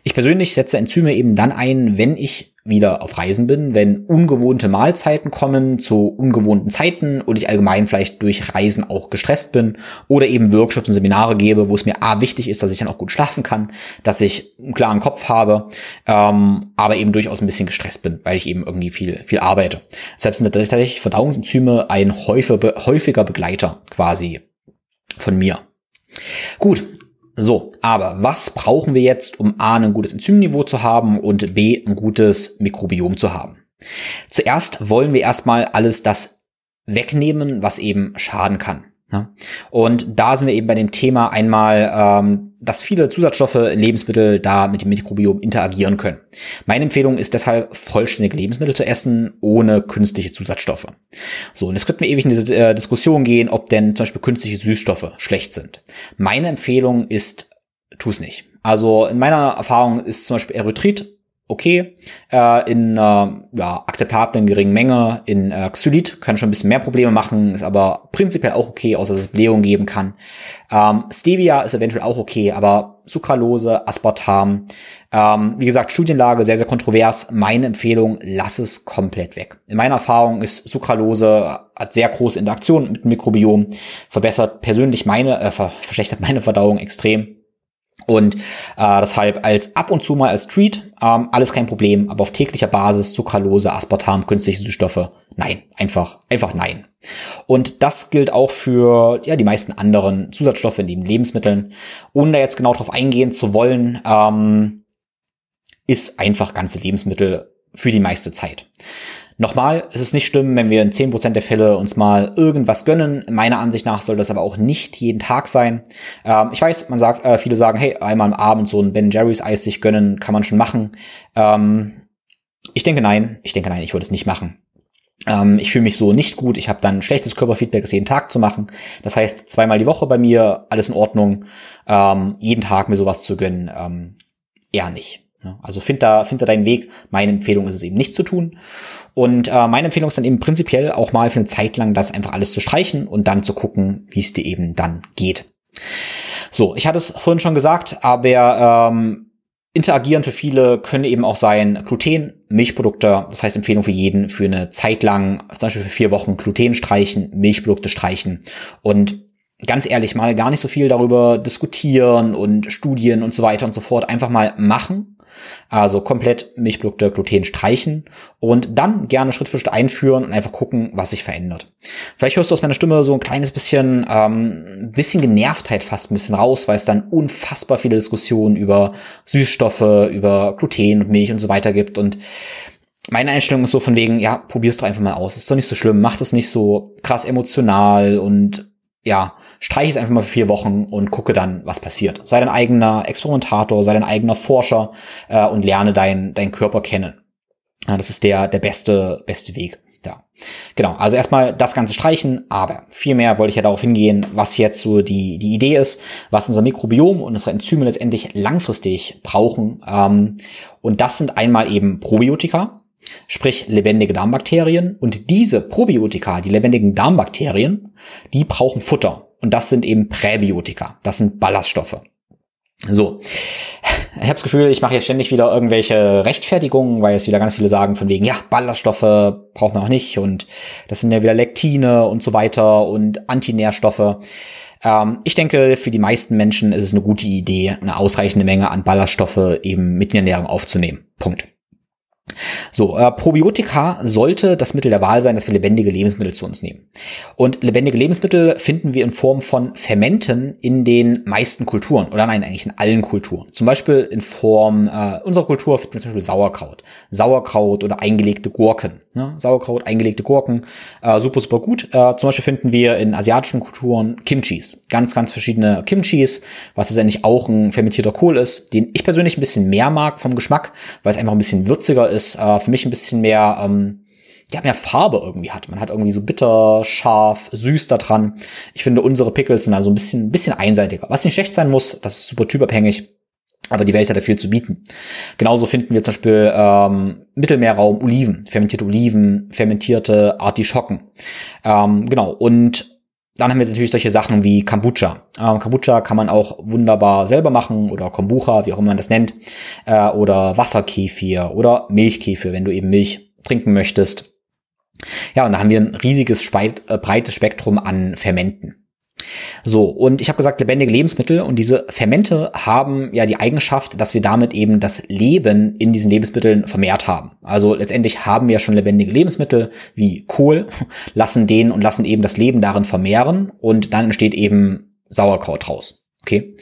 Ich persönlich setze Enzyme eben dann ein, wenn ich wieder auf Reisen bin, wenn ungewohnte Mahlzeiten kommen zu ungewohnten Zeiten und ich allgemein vielleicht durch Reisen auch gestresst bin oder eben Workshops und Seminare gebe, wo es mir A wichtig ist, dass ich dann auch gut schlafen kann, dass ich einen klaren Kopf habe, ähm, aber eben durchaus ein bisschen gestresst bin, weil ich eben irgendwie viel, viel arbeite. Deshalb sind tatsächlich Verdauungsenzyme ein häufiger Begleiter quasi von mir. Gut, so, aber was brauchen wir jetzt, um A, ein gutes Enzymniveau zu haben und B, ein gutes Mikrobiom zu haben? Zuerst wollen wir erstmal alles das wegnehmen, was eben schaden kann. Ja. Und da sind wir eben bei dem Thema einmal, ähm, dass viele Zusatzstoffe Lebensmittel da mit dem Mikrobiom interagieren können. Meine Empfehlung ist deshalb, vollständige Lebensmittel zu essen, ohne künstliche Zusatzstoffe. So, und jetzt könnten wir ewig in diese äh, Diskussion gehen, ob denn zum Beispiel künstliche Süßstoffe schlecht sind. Meine Empfehlung ist, tu es nicht. Also in meiner Erfahrung ist zum Beispiel Erythrit okay, äh, in einer ja, akzeptablen geringen Menge. In äh, Xylit kann schon ein bisschen mehr Probleme machen, ist aber prinzipiell auch okay, außer dass es Blähung geben kann. Ähm, Stevia ist eventuell auch okay, aber Sucralose, Aspartam, ähm, wie gesagt, Studienlage sehr, sehr kontrovers. Meine Empfehlung, lass es komplett weg. In meiner Erfahrung ist Sucralose, hat sehr große Interaktion mit dem Mikrobiom, verbessert persönlich meine, äh, verschlechtert meine Verdauung extrem. Und äh, deshalb als ab und zu mal als Treat, ähm, alles kein Problem, aber auf täglicher Basis Sucralose, Aspartam, künstliche Süßstoffe, nein, einfach, einfach nein. Und das gilt auch für ja die meisten anderen Zusatzstoffe in den Lebensmitteln. Ohne da jetzt genau drauf eingehen zu wollen, ähm, ist einfach ganze Lebensmittel für die meiste Zeit. Nochmal, es ist nicht schlimm, wenn wir in 10% der Fälle uns mal irgendwas gönnen. Meiner Ansicht nach soll das aber auch nicht jeden Tag sein. Ähm, ich weiß, man sagt, äh, viele sagen, hey, einmal am Abend so ein Ben Jerry's Eis sich gönnen, kann man schon machen. Ähm, ich denke nein, ich denke nein, ich würde es nicht machen. Ähm, ich fühle mich so nicht gut. Ich habe dann schlechtes Körperfeedback, es jeden Tag zu machen. Das heißt, zweimal die Woche bei mir, alles in Ordnung. Ähm, jeden Tag mir sowas zu gönnen, ähm, eher nicht. Also find da, find da deinen Weg. Meine Empfehlung ist es eben nicht zu tun. Und äh, meine Empfehlung ist dann eben prinzipiell auch mal für eine Zeit lang das einfach alles zu streichen und dann zu gucken, wie es dir eben dann geht. So, ich hatte es vorhin schon gesagt, aber ähm, interagieren für viele können eben auch sein Gluten, Milchprodukte, das heißt Empfehlung für jeden für eine Zeit lang, zum Beispiel für vier Wochen Gluten streichen, Milchprodukte streichen und ganz ehrlich mal gar nicht so viel darüber diskutieren und Studien und so weiter und so fort, einfach mal machen also komplett Milchprodukte, Gluten streichen und dann gerne Schritt für Schritt einführen und einfach gucken, was sich verändert. Vielleicht hörst du aus meiner Stimme so ein kleines bisschen, ähm, bisschen Genervtheit fast ein bisschen raus, weil es dann unfassbar viele Diskussionen über Süßstoffe, über Gluten und Milch und so weiter gibt und meine Einstellung ist so von wegen, ja, probier's doch einfach mal aus. Ist doch nicht so schlimm, mach es nicht so krass emotional und ja, streich es einfach mal für vier Wochen und gucke dann, was passiert. Sei dein eigener Experimentator, sei dein eigener Forscher äh, und lerne deinen dein Körper kennen. Ja, das ist der, der beste, beste Weg. Ja. Genau, also erstmal das Ganze streichen, aber viel mehr wollte ich ja darauf hingehen, was jetzt so die, die Idee ist, was unser Mikrobiom und unsere Enzyme letztendlich langfristig brauchen. Ähm, und das sind einmal eben Probiotika, sprich lebendige Darmbakterien. Und diese Probiotika, die lebendigen Darmbakterien, die brauchen Futter. Und das sind eben Präbiotika. Das sind Ballaststoffe. So, ich habe das Gefühl, ich mache jetzt ständig wieder irgendwelche Rechtfertigungen, weil jetzt wieder ganz viele sagen von wegen, ja, Ballaststoffe braucht man auch nicht und das sind ja wieder Lektine und so weiter und Antinährstoffe. Ähm, ich denke, für die meisten Menschen ist es eine gute Idee, eine ausreichende Menge an Ballaststoffe eben mit in die Ernährung aufzunehmen. Punkt. So, äh, Probiotika sollte das Mittel der Wahl sein, dass wir lebendige Lebensmittel zu uns nehmen. Und lebendige Lebensmittel finden wir in Form von Fermenten in den meisten Kulturen oder nein, eigentlich in allen Kulturen. Zum Beispiel in Form äh, unserer Kultur finden wir zum Beispiel Sauerkraut. Sauerkraut oder eingelegte Gurken. Ne? Sauerkraut, eingelegte Gurken, äh, super, super gut. Äh, zum Beispiel finden wir in asiatischen Kulturen Kimchis. Ganz, ganz verschiedene Kimchis, was letztendlich auch ein fermentierter Kohl ist, den ich persönlich ein bisschen mehr mag vom Geschmack, weil es einfach ein bisschen würziger ist. Äh, für mich ein bisschen mehr, ähm, ja, mehr Farbe irgendwie hat. Man hat irgendwie so bitter, scharf, süß da dran. Ich finde, unsere Pickles sind also ein bisschen, ein bisschen einseitiger. Was nicht schlecht sein muss, das ist super typabhängig. Aber die Welt hat da viel zu bieten. Genauso finden wir zum Beispiel ähm, Mittelmeerraum Oliven, fermentierte Oliven, fermentierte Artischocken. Ähm, genau. Und dann haben wir natürlich solche Sachen wie Kombucha. Ähm, Kombucha kann man auch wunderbar selber machen oder Kombucha, wie auch immer man das nennt, äh, oder Wasserkefir oder Milchkefir, wenn du eben Milch trinken möchtest. Ja, und da haben wir ein riesiges, äh, breites Spektrum an Fermenten. So, und ich habe gesagt, lebendige Lebensmittel und diese Fermente haben ja die Eigenschaft, dass wir damit eben das Leben in diesen Lebensmitteln vermehrt haben. Also letztendlich haben wir schon lebendige Lebensmittel wie Kohl, lassen den und lassen eben das Leben darin vermehren und dann entsteht eben Sauerkraut raus. Okay.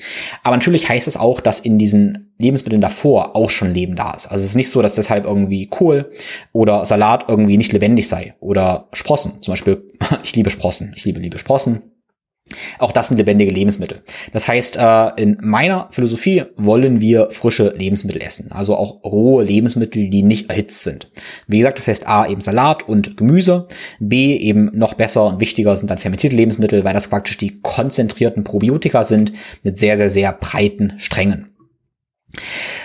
Aber natürlich heißt es auch, dass in diesen Lebensmitteln davor auch schon Leben da ist. Also es ist nicht so, dass deshalb irgendwie Kohl oder Salat irgendwie nicht lebendig sei. Oder Sprossen. Zum Beispiel, ich liebe Sprossen. Ich liebe, liebe Sprossen. Auch das sind lebendige Lebensmittel. Das heißt, äh, in meiner Philosophie wollen wir frische Lebensmittel essen. Also auch rohe Lebensmittel, die nicht erhitzt sind. Wie gesagt, das heißt A eben Salat und Gemüse. B eben noch besser und wichtiger sind dann fermentierte Lebensmittel, weil das praktisch die konzentrierten Probiotika sind mit sehr, sehr, sehr breiten Strängen.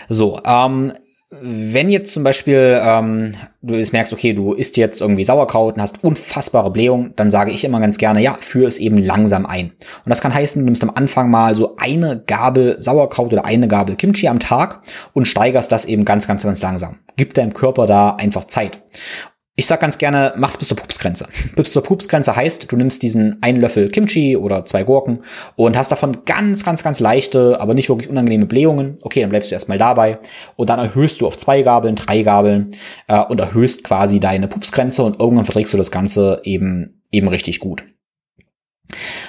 So, ähm, wenn jetzt zum Beispiel ähm, du jetzt merkst, okay, du isst jetzt irgendwie Sauerkraut und hast unfassbare Blähung, dann sage ich immer ganz gerne, ja, führe es eben langsam ein. Und das kann heißen, du nimmst am Anfang mal so eine Gabel Sauerkraut oder eine Gabel Kimchi am Tag und steigerst das eben ganz, ganz, ganz langsam. Gib deinem Körper da einfach Zeit. Ich sag ganz gerne, mach's bis zur Pupsgrenze. Bis zur Pupsgrenze heißt, du nimmst diesen einen Löffel Kimchi oder zwei Gurken und hast davon ganz, ganz, ganz leichte, aber nicht wirklich unangenehme Blähungen. Okay, dann bleibst du erstmal dabei und dann erhöhst du auf zwei Gabeln, drei Gabeln äh, und erhöhst quasi deine Pupsgrenze und irgendwann verträgst du das Ganze eben, eben richtig gut.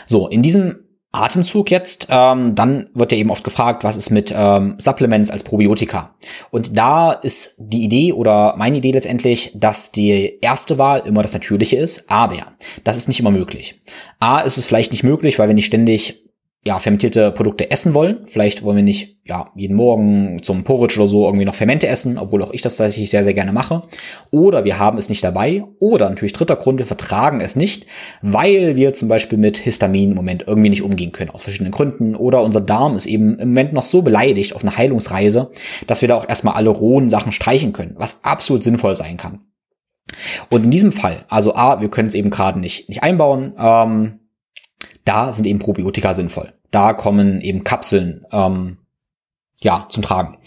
So, in diesem Atemzug jetzt, ähm, dann wird ja eben oft gefragt, was ist mit ähm, Supplements als Probiotika? Und da ist die Idee oder meine Idee letztendlich, dass die erste Wahl immer das Natürliche ist, aber das ist nicht immer möglich. A ist es vielleicht nicht möglich, weil wir nicht ständig ja, fermentierte Produkte essen wollen. Vielleicht wollen wir nicht ja, jeden Morgen zum Porridge oder so irgendwie noch Fermente essen, obwohl auch ich das tatsächlich sehr, sehr gerne mache. Oder wir haben es nicht dabei. Oder natürlich dritter Grund, wir vertragen es nicht, weil wir zum Beispiel mit Histamin im Moment irgendwie nicht umgehen können, aus verschiedenen Gründen. Oder unser Darm ist eben im Moment noch so beleidigt auf einer Heilungsreise, dass wir da auch erstmal alle rohen Sachen streichen können, was absolut sinnvoll sein kann. Und in diesem Fall, also A, wir können es eben gerade nicht, nicht einbauen, ähm, da sind eben Probiotika sinnvoll. Da kommen eben Kapseln ähm, ja zum Tragen.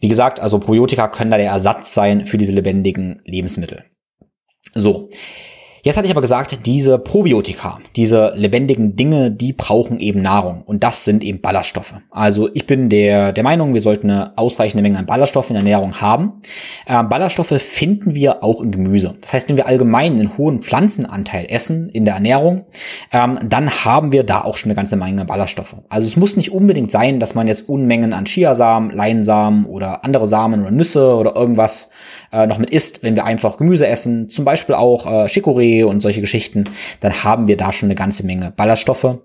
Wie gesagt, also Probiotika können da der Ersatz sein für diese lebendigen Lebensmittel. So, Jetzt hatte ich aber gesagt, diese Probiotika, diese lebendigen Dinge, die brauchen eben Nahrung. Und das sind eben Ballaststoffe. Also ich bin der, der Meinung, wir sollten eine ausreichende Menge an Ballaststoffen in der Ernährung haben. Äh, Ballaststoffe finden wir auch im Gemüse. Das heißt, wenn wir allgemein einen hohen Pflanzenanteil essen in der Ernährung, ähm, dann haben wir da auch schon eine ganze Menge Ballaststoffe. Also es muss nicht unbedingt sein, dass man jetzt Unmengen an Chiasamen, Leinsamen oder andere Samen oder Nüsse oder irgendwas äh, noch mit isst, wenn wir einfach Gemüse essen, zum Beispiel auch äh, Chicorée und solche Geschichten, dann haben wir da schon eine ganze Menge Ballaststoffe.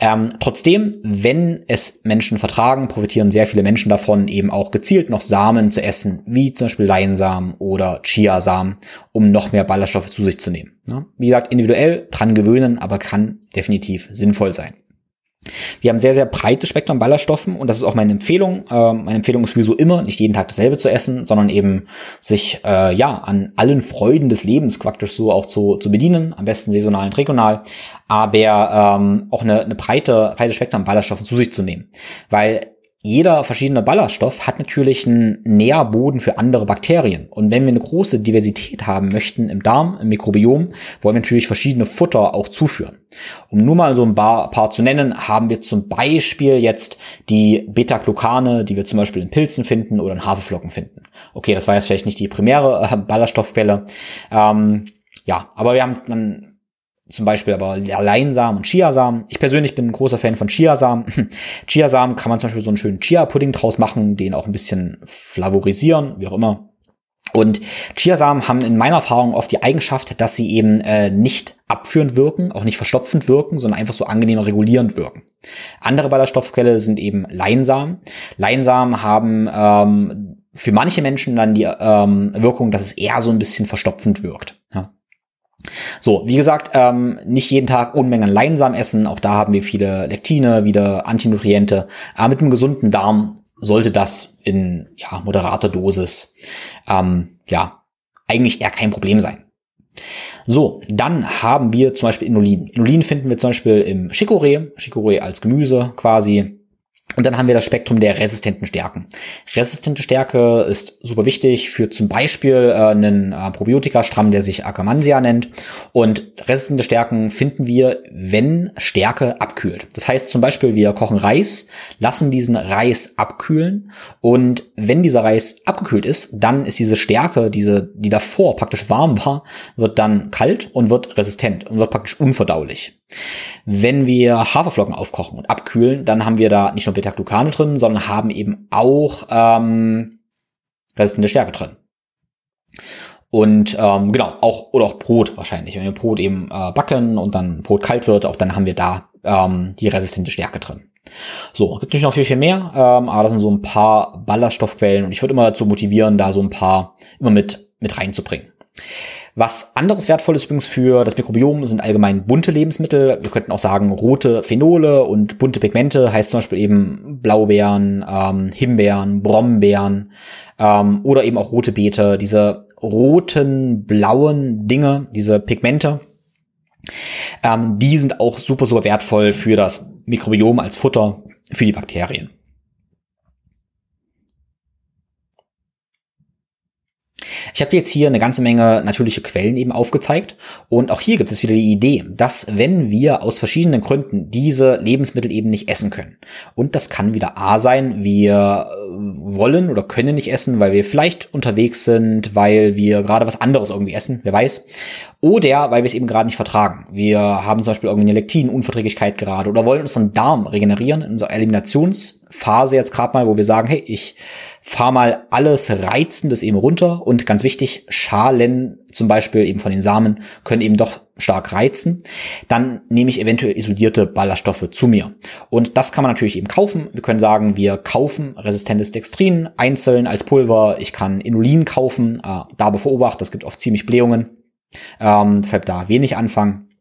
Ähm, trotzdem, wenn es Menschen vertragen, profitieren sehr viele Menschen davon, eben auch gezielt noch Samen zu essen, wie zum Beispiel Leinsamen oder Chiasamen, um noch mehr Ballaststoffe zu sich zu nehmen. Ja? Wie gesagt, individuell dran gewöhnen, aber kann definitiv sinnvoll sein. Wir haben sehr, sehr breites Spektrum Ballaststoffen und das ist auch meine Empfehlung. Ähm, meine Empfehlung ist sowieso immer, nicht jeden Tag dasselbe zu essen, sondern eben sich äh, ja an allen Freuden des Lebens praktisch so auch zu, zu bedienen, am besten saisonal und regional, aber ähm, auch eine, eine breite, breite Spektrum Ballaststoffen zu sich zu nehmen. Weil jeder verschiedene Ballaststoff hat natürlich einen Nährboden für andere Bakterien. Und wenn wir eine große Diversität haben möchten im Darm, im Mikrobiom, wollen wir natürlich verschiedene Futter auch zuführen. Um nur mal so ein paar, zu nennen, haben wir zum Beispiel jetzt die Beta-Glucane, die wir zum Beispiel in Pilzen finden oder in Haferflocken finden. Okay, das war jetzt vielleicht nicht die primäre äh, Ballaststoffquelle. Ähm, ja, aber wir haben dann zum Beispiel aber Leinsamen und Chiasamen. Ich persönlich bin ein großer Fan von Chiasamen. Chiasamen kann man zum Beispiel so einen schönen Chia-Pudding draus machen, den auch ein bisschen flavorisieren, wie auch immer. Und Chiasamen haben in meiner Erfahrung oft die Eigenschaft, dass sie eben äh, nicht abführend wirken, auch nicht verstopfend wirken, sondern einfach so angenehm regulierend wirken. Andere Ballaststoffquelle sind eben Leinsamen. Leinsamen haben ähm, für manche Menschen dann die ähm, Wirkung, dass es eher so ein bisschen verstopfend wirkt. Ja. So, wie gesagt, ähm, nicht jeden Tag Unmengen Leinsamen essen. Auch da haben wir viele Lektine, wieder Antinutriente. Aber mit einem gesunden Darm sollte das in ja, moderater Dosis ähm, ja eigentlich eher kein Problem sein. So, dann haben wir zum Beispiel Inulin. Inulin finden wir zum Beispiel im Chicorée, Chicorée als Gemüse quasi. Und dann haben wir das Spektrum der resistenten Stärken. Resistente Stärke ist super wichtig für zum Beispiel äh, einen äh, Probiotika-Stramm, der sich Akkermansia nennt. Und resistente Stärken finden wir, wenn Stärke abkühlt. Das heißt zum Beispiel, wir kochen Reis, lassen diesen Reis abkühlen und wenn dieser Reis abgekühlt ist, dann ist diese Stärke, diese, die davor praktisch warm war, wird dann kalt und wird resistent und wird praktisch unverdaulich. Wenn wir Haferflocken aufkochen und abkühlen, dann haben wir da nicht nur Beta-Glucane drin, sondern haben eben auch ähm, resistente Stärke drin. Und ähm, genau, auch oder auch Brot wahrscheinlich. Wenn wir Brot eben äh, backen und dann Brot kalt wird, auch dann haben wir da ähm, die resistente Stärke drin. So, gibt natürlich noch viel, viel mehr, ähm, aber das sind so ein paar Ballaststoffquellen und ich würde immer dazu motivieren, da so ein paar immer mit, mit reinzubringen. Was anderes wertvolles übrigens für das Mikrobiom sind allgemein bunte Lebensmittel. Wir könnten auch sagen rote Phenole und bunte Pigmente, heißt zum Beispiel eben Blaubeeren, ähm, Himbeeren, Brombeeren ähm, oder eben auch rote Beete. Diese roten, blauen Dinge, diese Pigmente, ähm, die sind auch super, super wertvoll für das Mikrobiom als Futter für die Bakterien. Ich habe jetzt hier eine ganze Menge natürliche Quellen eben aufgezeigt und auch hier gibt es wieder die Idee, dass wenn wir aus verschiedenen Gründen diese Lebensmittel eben nicht essen können und das kann wieder A sein, wir äh, wollen oder können nicht essen, weil wir vielleicht unterwegs sind, weil wir gerade was anderes irgendwie essen, wer weiß, oder weil wir es eben gerade nicht vertragen. Wir haben zum Beispiel irgendwie eine Lektinunverträglichkeit gerade oder wollen unseren Darm regenerieren, unser Eliminations Phase jetzt gerade mal, wo wir sagen, hey, ich fahr mal alles Reizendes eben runter und ganz wichtig, Schalen zum Beispiel eben von den Samen können eben doch stark reizen. Dann nehme ich eventuell isolierte Ballaststoffe zu mir. Und das kann man natürlich eben kaufen. Wir können sagen, wir kaufen resistentes Dextrin einzeln als Pulver. Ich kann Inulin kaufen, äh, da beobachtet, das gibt oft ziemlich Blähungen. Ähm, deshalb da wenig anfangen.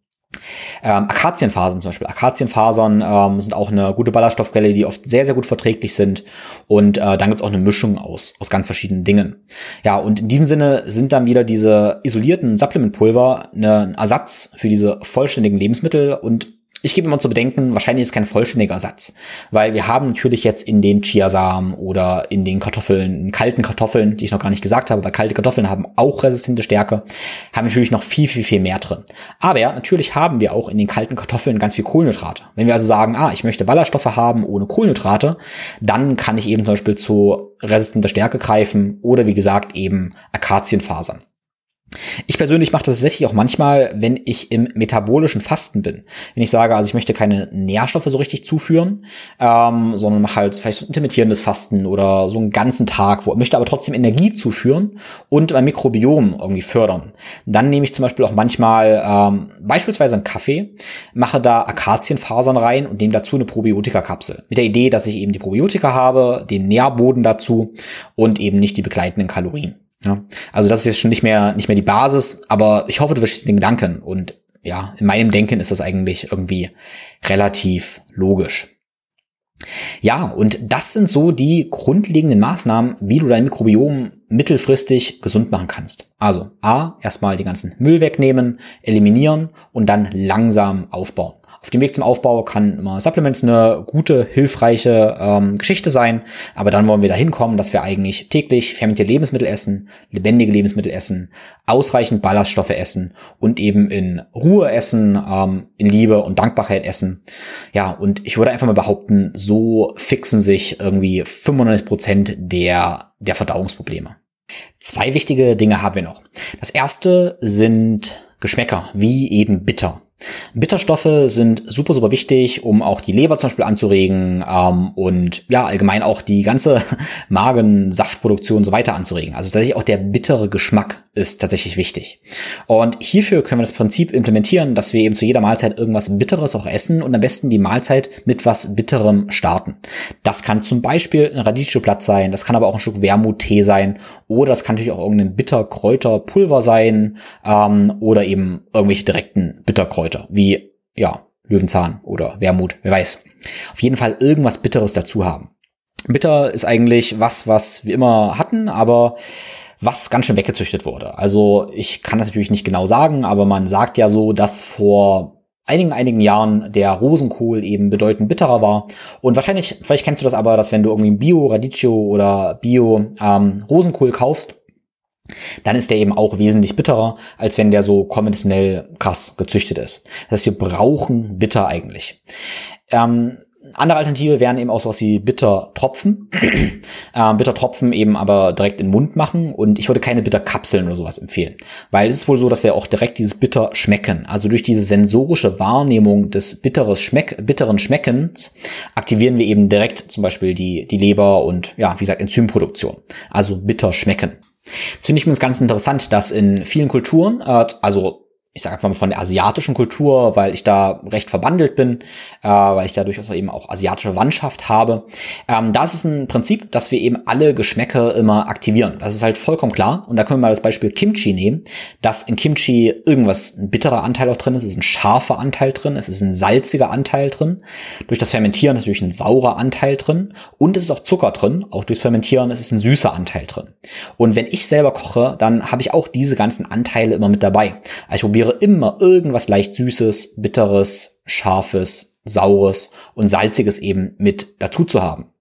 Ähm, Akazienfasern zum Beispiel. Akazienfasern ähm, sind auch eine gute Ballaststoffquelle, die oft sehr, sehr gut verträglich sind. Und äh, dann gibt's auch eine Mischung aus, aus ganz verschiedenen Dingen. Ja, und in diesem Sinne sind dann wieder diese isolierten Supplementpulver ein Ersatz für diese vollständigen Lebensmittel und ich gebe immer zu bedenken, wahrscheinlich ist es kein vollständiger Ersatz, weil wir haben natürlich jetzt in den Chiasamen oder in den Kartoffeln, in kalten Kartoffeln, die ich noch gar nicht gesagt habe, weil kalte Kartoffeln haben auch resistente Stärke, haben natürlich noch viel, viel, viel mehr drin. Aber natürlich haben wir auch in den kalten Kartoffeln ganz viel Kohlenhydrate. Wenn wir also sagen, ah, ich möchte Ballaststoffe haben ohne Kohlenhydrate, dann kann ich eben zum Beispiel zu resistenter Stärke greifen oder wie gesagt eben Akazienfasern. Ich persönlich mache das tatsächlich auch manchmal, wenn ich im metabolischen Fasten bin. Wenn ich sage, also ich möchte keine Nährstoffe so richtig zuführen, ähm, sondern mache halt vielleicht so intermittierendes Fasten oder so einen ganzen Tag, wo möchte aber trotzdem Energie zuführen und mein Mikrobiom irgendwie fördern. Dann nehme ich zum Beispiel auch manchmal ähm, beispielsweise einen Kaffee, mache da Akazienfasern rein und nehme dazu eine Probiotika-Kapsel. Mit der Idee, dass ich eben die Probiotika habe, den Nährboden dazu und eben nicht die begleitenden Kalorien. Ja, also das ist jetzt schon nicht mehr, nicht mehr die Basis, aber ich hoffe, du verstehst den Gedanken. Und ja, in meinem Denken ist das eigentlich irgendwie relativ logisch. Ja, und das sind so die grundlegenden Maßnahmen, wie du dein Mikrobiom mittelfristig gesund machen kannst. Also A, erstmal die ganzen Müll wegnehmen, eliminieren und dann langsam aufbauen. Auf dem Weg zum Aufbau kann immer Supplements eine gute, hilfreiche ähm, Geschichte sein, aber dann wollen wir dahin kommen, dass wir eigentlich täglich fermentierte Lebensmittel essen, lebendige Lebensmittel essen, ausreichend Ballaststoffe essen und eben in Ruhe essen, ähm, in Liebe und Dankbarkeit essen. Ja, und ich würde einfach mal behaupten, so fixen sich irgendwie 95 Prozent der, der Verdauungsprobleme. Zwei wichtige Dinge haben wir noch. Das erste sind Geschmäcker, wie eben bitter. Bitterstoffe sind super, super wichtig, um auch die Leber zum Beispiel anzuregen ähm, und ja, allgemein auch die ganze Magensaftproduktion und so weiter anzuregen. Also tatsächlich auch der bittere Geschmack ist tatsächlich wichtig. Und hierfür können wir das Prinzip implementieren, dass wir eben zu jeder Mahlzeit irgendwas Bitteres auch essen und am besten die Mahlzeit mit was Bitterem starten. Das kann zum Beispiel ein Radicchio-Blatt sein, das kann aber auch ein Stück Wermuttee sein oder das kann natürlich auch irgendein Bitterkräuterpulver sein ähm, oder eben irgendwelche direkten Bitterkräuter, wie ja, Löwenzahn oder Wermut, wer weiß. Auf jeden Fall irgendwas Bitteres dazu haben. Bitter ist eigentlich was, was wir immer hatten, aber was ganz schön weggezüchtet wurde. Also ich kann das natürlich nicht genau sagen, aber man sagt ja so, dass vor einigen, einigen Jahren der Rosenkohl eben bedeutend bitterer war. Und wahrscheinlich, vielleicht kennst du das aber, dass wenn du irgendwie Bio Radicchio oder Bio ähm, Rosenkohl kaufst, dann ist der eben auch wesentlich bitterer, als wenn der so konventionell krass gezüchtet ist. Das heißt, wir brauchen bitter eigentlich. Ähm, andere Alternative wären eben auch sowas wie Bittertropfen. äh, Bittertropfen eben aber direkt in den Mund machen und ich würde keine Bitterkapseln oder sowas empfehlen. Weil es ist wohl so, dass wir auch direkt dieses Bitter schmecken. Also durch diese sensorische Wahrnehmung des bitteres Schmeck, bitteren Schmeckens aktivieren wir eben direkt zum Beispiel die, die Leber und ja, wie gesagt, Enzymproduktion. Also bitter schmecken. Das finde ich übrigens ganz interessant, dass in vielen Kulturen, äh, also ich sage einfach mal von der asiatischen Kultur, weil ich da recht verbandelt bin, äh, weil ich da durchaus eben auch asiatische Wandschaft habe. Ähm, das ist ein Prinzip, dass wir eben alle Geschmäcker immer aktivieren. Das ist halt vollkommen klar. Und da können wir mal das Beispiel Kimchi nehmen, dass in Kimchi irgendwas ein bitterer Anteil auch drin ist, es ist ein scharfer Anteil drin, es ist ein salziger Anteil drin. Durch das Fermentieren ist natürlich ein saurer Anteil drin und es ist auch Zucker drin. Auch durchs Fermentieren ist es ein süßer Anteil drin. Und wenn ich selber koche, dann habe ich auch diese ganzen Anteile immer mit dabei. Also ich probiere probiere immer irgendwas leicht Süßes, Bitteres, Scharfes, Saures und Salziges eben mit dazu zu haben.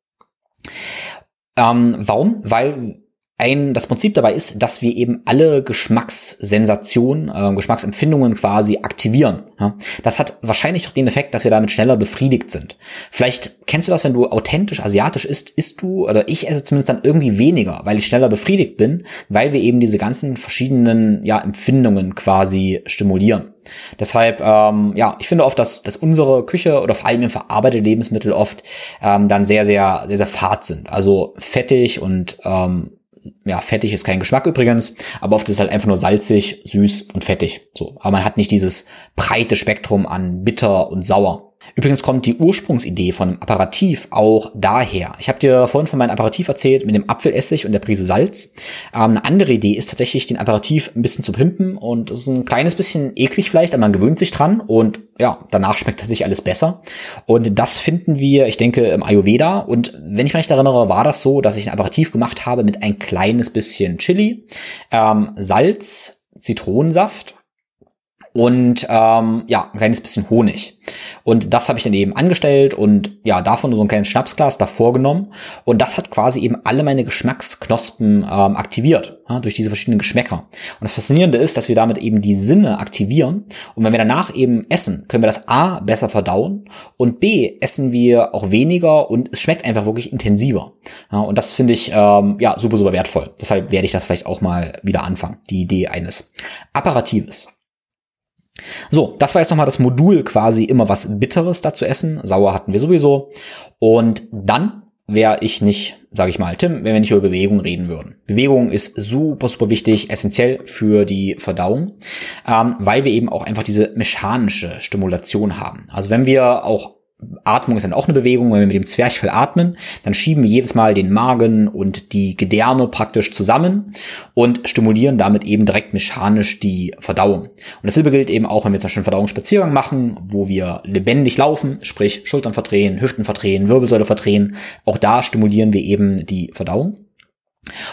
Ähm, warum? Weil ein, das Prinzip dabei ist, dass wir eben alle Geschmackssensationen, äh, Geschmacksempfindungen quasi aktivieren. Ja? Das hat wahrscheinlich auch den Effekt, dass wir damit schneller befriedigt sind. Vielleicht kennst du das, wenn du authentisch asiatisch isst, isst du, oder ich esse zumindest dann irgendwie weniger, weil ich schneller befriedigt bin, weil wir eben diese ganzen verschiedenen ja, Empfindungen quasi stimulieren. Deshalb, ähm, ja, ich finde oft, dass, dass unsere Küche oder vor allem verarbeitete Lebensmittel oft ähm, dann sehr, sehr, sehr, sehr fad sind. Also fettig und ähm, ja, fettig ist kein Geschmack übrigens, aber oft ist es halt einfach nur salzig, süß und fettig. So, aber man hat nicht dieses breite Spektrum an bitter und sauer. Übrigens kommt die Ursprungsidee von einem Apparativ auch daher. Ich habe dir vorhin von meinem Apparativ erzählt mit dem Apfelessig und der Prise Salz. Ähm, eine andere Idee ist tatsächlich, den Apparativ ein bisschen zu pimpen und das ist ein kleines bisschen eklig vielleicht, aber man gewöhnt sich dran und ja, danach schmeckt tatsächlich alles besser. Und das finden wir, ich denke, im Ayurveda. Und wenn ich mich erinnere, war das so, dass ich ein Apparativ gemacht habe mit ein kleines bisschen Chili, ähm, Salz, Zitronensaft und ähm, ja, ein kleines bisschen Honig. Und das habe ich dann eben angestellt und ja, davon so ein kleines Schnapsglas davor genommen. Und das hat quasi eben alle meine Geschmacksknospen ähm, aktiviert, ja, durch diese verschiedenen Geschmäcker. Und das Faszinierende ist, dass wir damit eben die Sinne aktivieren. Und wenn wir danach eben essen, können wir das A besser verdauen und B essen wir auch weniger und es schmeckt einfach wirklich intensiver. Ja, und das finde ich ähm, ja super, super wertvoll. Deshalb werde ich das vielleicht auch mal wieder anfangen, die Idee eines Apparatives. So, das war jetzt nochmal das Modul quasi immer was Bitteres da zu essen. Sauer hatten wir sowieso. Und dann wäre ich nicht, sage ich mal, Tim, wenn wir nicht über Bewegung reden würden. Bewegung ist super, super wichtig, essentiell für die Verdauung, ähm, weil wir eben auch einfach diese mechanische Stimulation haben. Also wenn wir auch Atmung ist dann auch eine Bewegung. Wenn wir mit dem Zwerchfell atmen, dann schieben wir jedes Mal den Magen und die Gedärme praktisch zusammen und stimulieren damit eben direkt mechanisch die Verdauung. Und dasselbe gilt eben auch, wenn wir jetzt einen Verdauungsspaziergang machen, wo wir lebendig laufen, sprich Schultern verdrehen, Hüften verdrehen, Wirbelsäule verdrehen. Auch da stimulieren wir eben die Verdauung.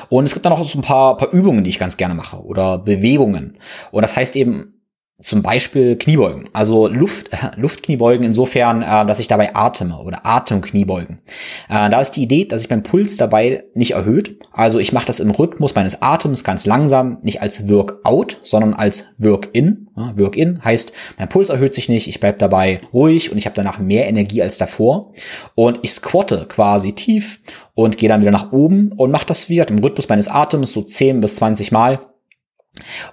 Und es gibt dann auch so ein paar, paar Übungen, die ich ganz gerne mache oder Bewegungen. Und das heißt eben, zum Beispiel Kniebeugen, also Luft, Luftkniebeugen insofern, äh, dass ich dabei atme oder Atemkniebeugen. Äh, da ist die Idee, dass sich mein Puls dabei nicht erhöht. Also ich mache das im Rhythmus meines Atems ganz langsam, nicht als Workout, sondern als Work-in. Ja, Work-in heißt, mein Puls erhöht sich nicht, ich bleib dabei ruhig und ich habe danach mehr Energie als davor. Und ich squatte quasi tief und gehe dann wieder nach oben und mache das wieder im Rhythmus meines Atems so 10 bis 20 Mal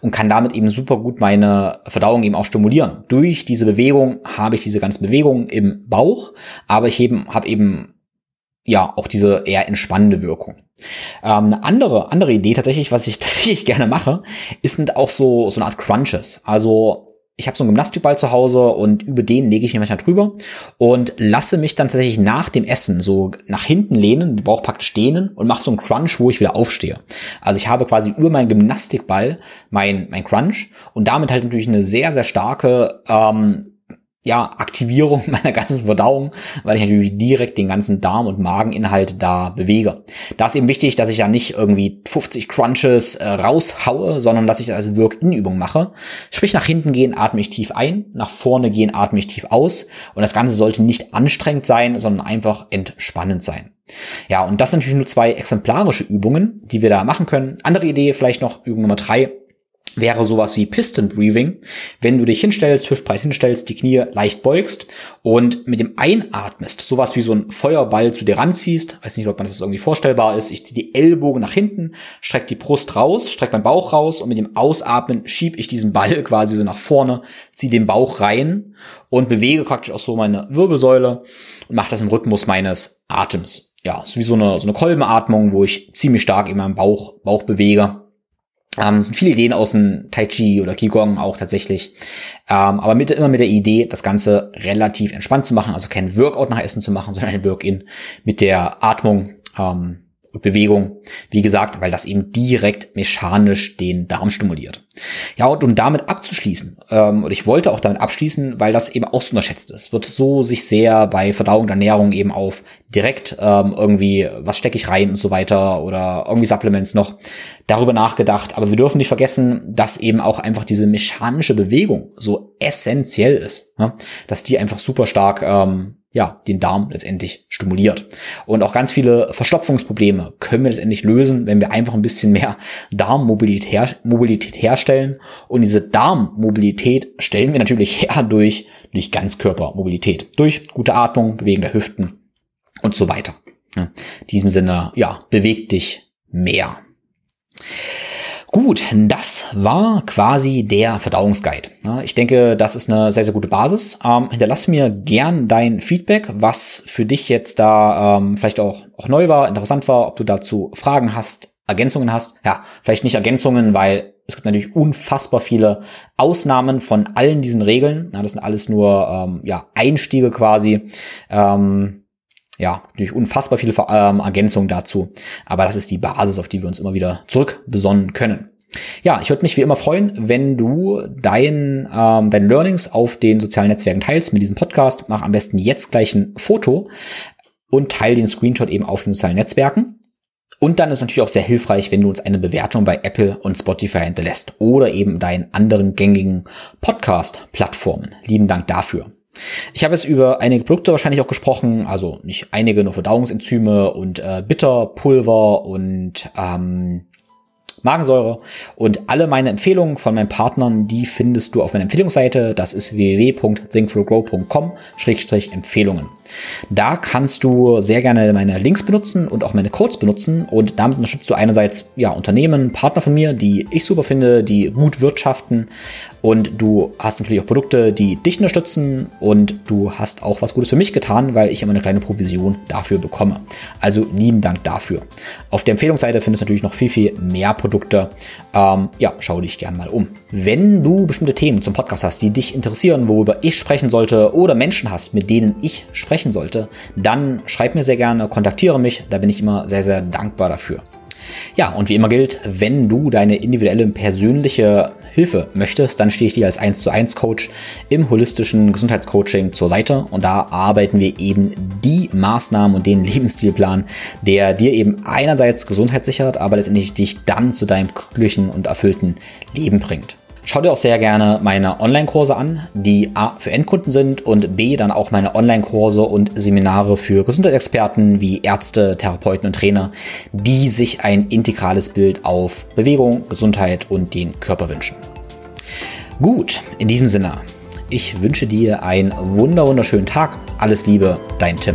und kann damit eben super gut meine Verdauung eben auch stimulieren. Durch diese Bewegung habe ich diese ganzen Bewegungen im Bauch, aber ich eben habe eben ja auch diese eher entspannende Wirkung. Ähm, eine andere andere Idee tatsächlich, was ich tatsächlich gerne mache, ist sind auch so so eine Art Crunches. Also ich habe so einen Gymnastikball zu Hause und über den lege ich mich manchmal drüber und lasse mich dann tatsächlich nach dem Essen so nach hinten lehnen, den Bauch praktisch dehnen und mache so einen Crunch, wo ich wieder aufstehe. Also ich habe quasi über meinen Gymnastikball mein, mein Crunch und damit halt natürlich eine sehr, sehr starke ähm, ja, Aktivierung meiner ganzen Verdauung, weil ich natürlich direkt den ganzen Darm- und Mageninhalt da bewege. Da ist eben wichtig, dass ich ja nicht irgendwie 50 Crunches äh, raushaue, sondern dass ich das als Work-In-Übung mache. Sprich, nach hinten gehen atme ich tief ein, nach vorne gehen atme ich tief aus und das Ganze sollte nicht anstrengend sein, sondern einfach entspannend sein. Ja, und das sind natürlich nur zwei exemplarische Übungen, die wir da machen können. Andere Idee vielleicht noch Übung Nummer drei wäre sowas wie Piston Breathing, wenn du dich hinstellst, hüftbreit hinstellst, die Knie leicht beugst und mit dem Einatmest sowas wie so ein Feuerball zu dir ranziehst. Weiß nicht, ob man das irgendwie vorstellbar ist. Ich ziehe die Ellbogen nach hinten, strecke die Brust raus, strecke meinen Bauch raus und mit dem Ausatmen schieb ich diesen Ball quasi so nach vorne, ziehe den Bauch rein und bewege praktisch auch so meine Wirbelsäule und mache das im Rhythmus meines Atems. Ja, ist wie so eine, so eine Kolbenatmung, wo ich ziemlich stark in meinem Bauch, Bauch bewege ähm, sind viele Ideen aus dem Tai Chi oder Qigong auch tatsächlich. Ähm, aber mit, immer mit der Idee, das Ganze relativ entspannt zu machen, also kein Workout nach Essen zu machen, sondern ein Work-in mit der Atmung. Ähm, und Bewegung. Wie gesagt, weil das eben direkt mechanisch den Darm stimuliert. Ja, und um damit abzuschließen, ähm, und ich wollte auch damit abschließen, weil das eben auch so unterschätzt ist, wird so sich sehr bei Verdauung und Ernährung eben auf direkt ähm, irgendwie, was stecke ich rein und so weiter oder irgendwie Supplements noch darüber nachgedacht. Aber wir dürfen nicht vergessen, dass eben auch einfach diese mechanische Bewegung so essentiell ist, ne? dass die einfach super stark ähm, ja, den Darm letztendlich stimuliert. Und auch ganz viele Verstopfungsprobleme können wir letztendlich lösen, wenn wir einfach ein bisschen mehr Darmmobilität her herstellen. Und diese Darmmobilität stellen wir natürlich her durch, durch Ganzkörpermobilität, durch gute Atmung, Bewegen der Hüften und so weiter. In diesem Sinne, ja, beweg dich mehr. Gut, das war quasi der Verdauungsguide. Ich denke, das ist eine sehr, sehr gute Basis. Ähm, hinterlass mir gern dein Feedback, was für dich jetzt da ähm, vielleicht auch, auch neu war, interessant war, ob du dazu Fragen hast, Ergänzungen hast. Ja, vielleicht nicht Ergänzungen, weil es gibt natürlich unfassbar viele Ausnahmen von allen diesen Regeln. Ja, das sind alles nur ähm, ja, Einstiege quasi. Ähm, ja, natürlich unfassbar viele ähm, Ergänzungen dazu. Aber das ist die Basis, auf die wir uns immer wieder zurückbesonnen können. Ja, ich würde mich wie immer freuen, wenn du dein, ähm, deine Learnings auf den sozialen Netzwerken teilst mit diesem Podcast. Mach am besten jetzt gleich ein Foto und teile den Screenshot eben auf den sozialen Netzwerken. Und dann ist natürlich auch sehr hilfreich, wenn du uns eine Bewertung bei Apple und Spotify hinterlässt oder eben deinen anderen gängigen Podcast-Plattformen. Lieben Dank dafür. Ich habe jetzt über einige Produkte wahrscheinlich auch gesprochen, also nicht einige, nur Verdauungsenzyme und äh, Bitterpulver und ähm, Magensäure. Und alle meine Empfehlungen von meinen Partnern, die findest du auf meiner Empfehlungsseite. Das ist www.thinkflowgrow.com-empfehlungen. Da kannst du sehr gerne meine Links benutzen und auch meine Codes benutzen und damit unterstützt du einerseits ja Unternehmen, Partner von mir, die ich super finde, die gut wirtschaften und du hast natürlich auch Produkte, die dich unterstützen und du hast auch was Gutes für mich getan, weil ich immer eine kleine Provision dafür bekomme. Also lieben Dank dafür. Auf der Empfehlungsseite findest du natürlich noch viel, viel mehr Produkte. Ähm, ja, schau dich gerne mal um. Wenn du bestimmte Themen zum Podcast hast, die dich interessieren, worüber ich sprechen sollte oder Menschen hast, mit denen ich sprechen sollte, dann schreib mir sehr gerne, kontaktiere mich. Da bin ich immer sehr, sehr dankbar dafür. Ja, und wie immer gilt, wenn du deine individuelle persönliche Hilfe möchtest, dann stehe ich dir als 1 zu 1 Coach im holistischen Gesundheitscoaching zur Seite und da arbeiten wir eben die Maßnahmen und den Lebensstilplan, der dir eben einerseits Gesundheit sichert, aber letztendlich dich dann zu deinem glücklichen und erfüllten Leben bringt. Schau dir auch sehr gerne meine Online-Kurse an, die A für Endkunden sind und B dann auch meine Online-Kurse und Seminare für Gesundheitsexperten wie Ärzte, Therapeuten und Trainer, die sich ein integrales Bild auf Bewegung, Gesundheit und den Körper wünschen. Gut, in diesem Sinne, ich wünsche dir einen wunder wunderschönen Tag. Alles Liebe, dein Tim.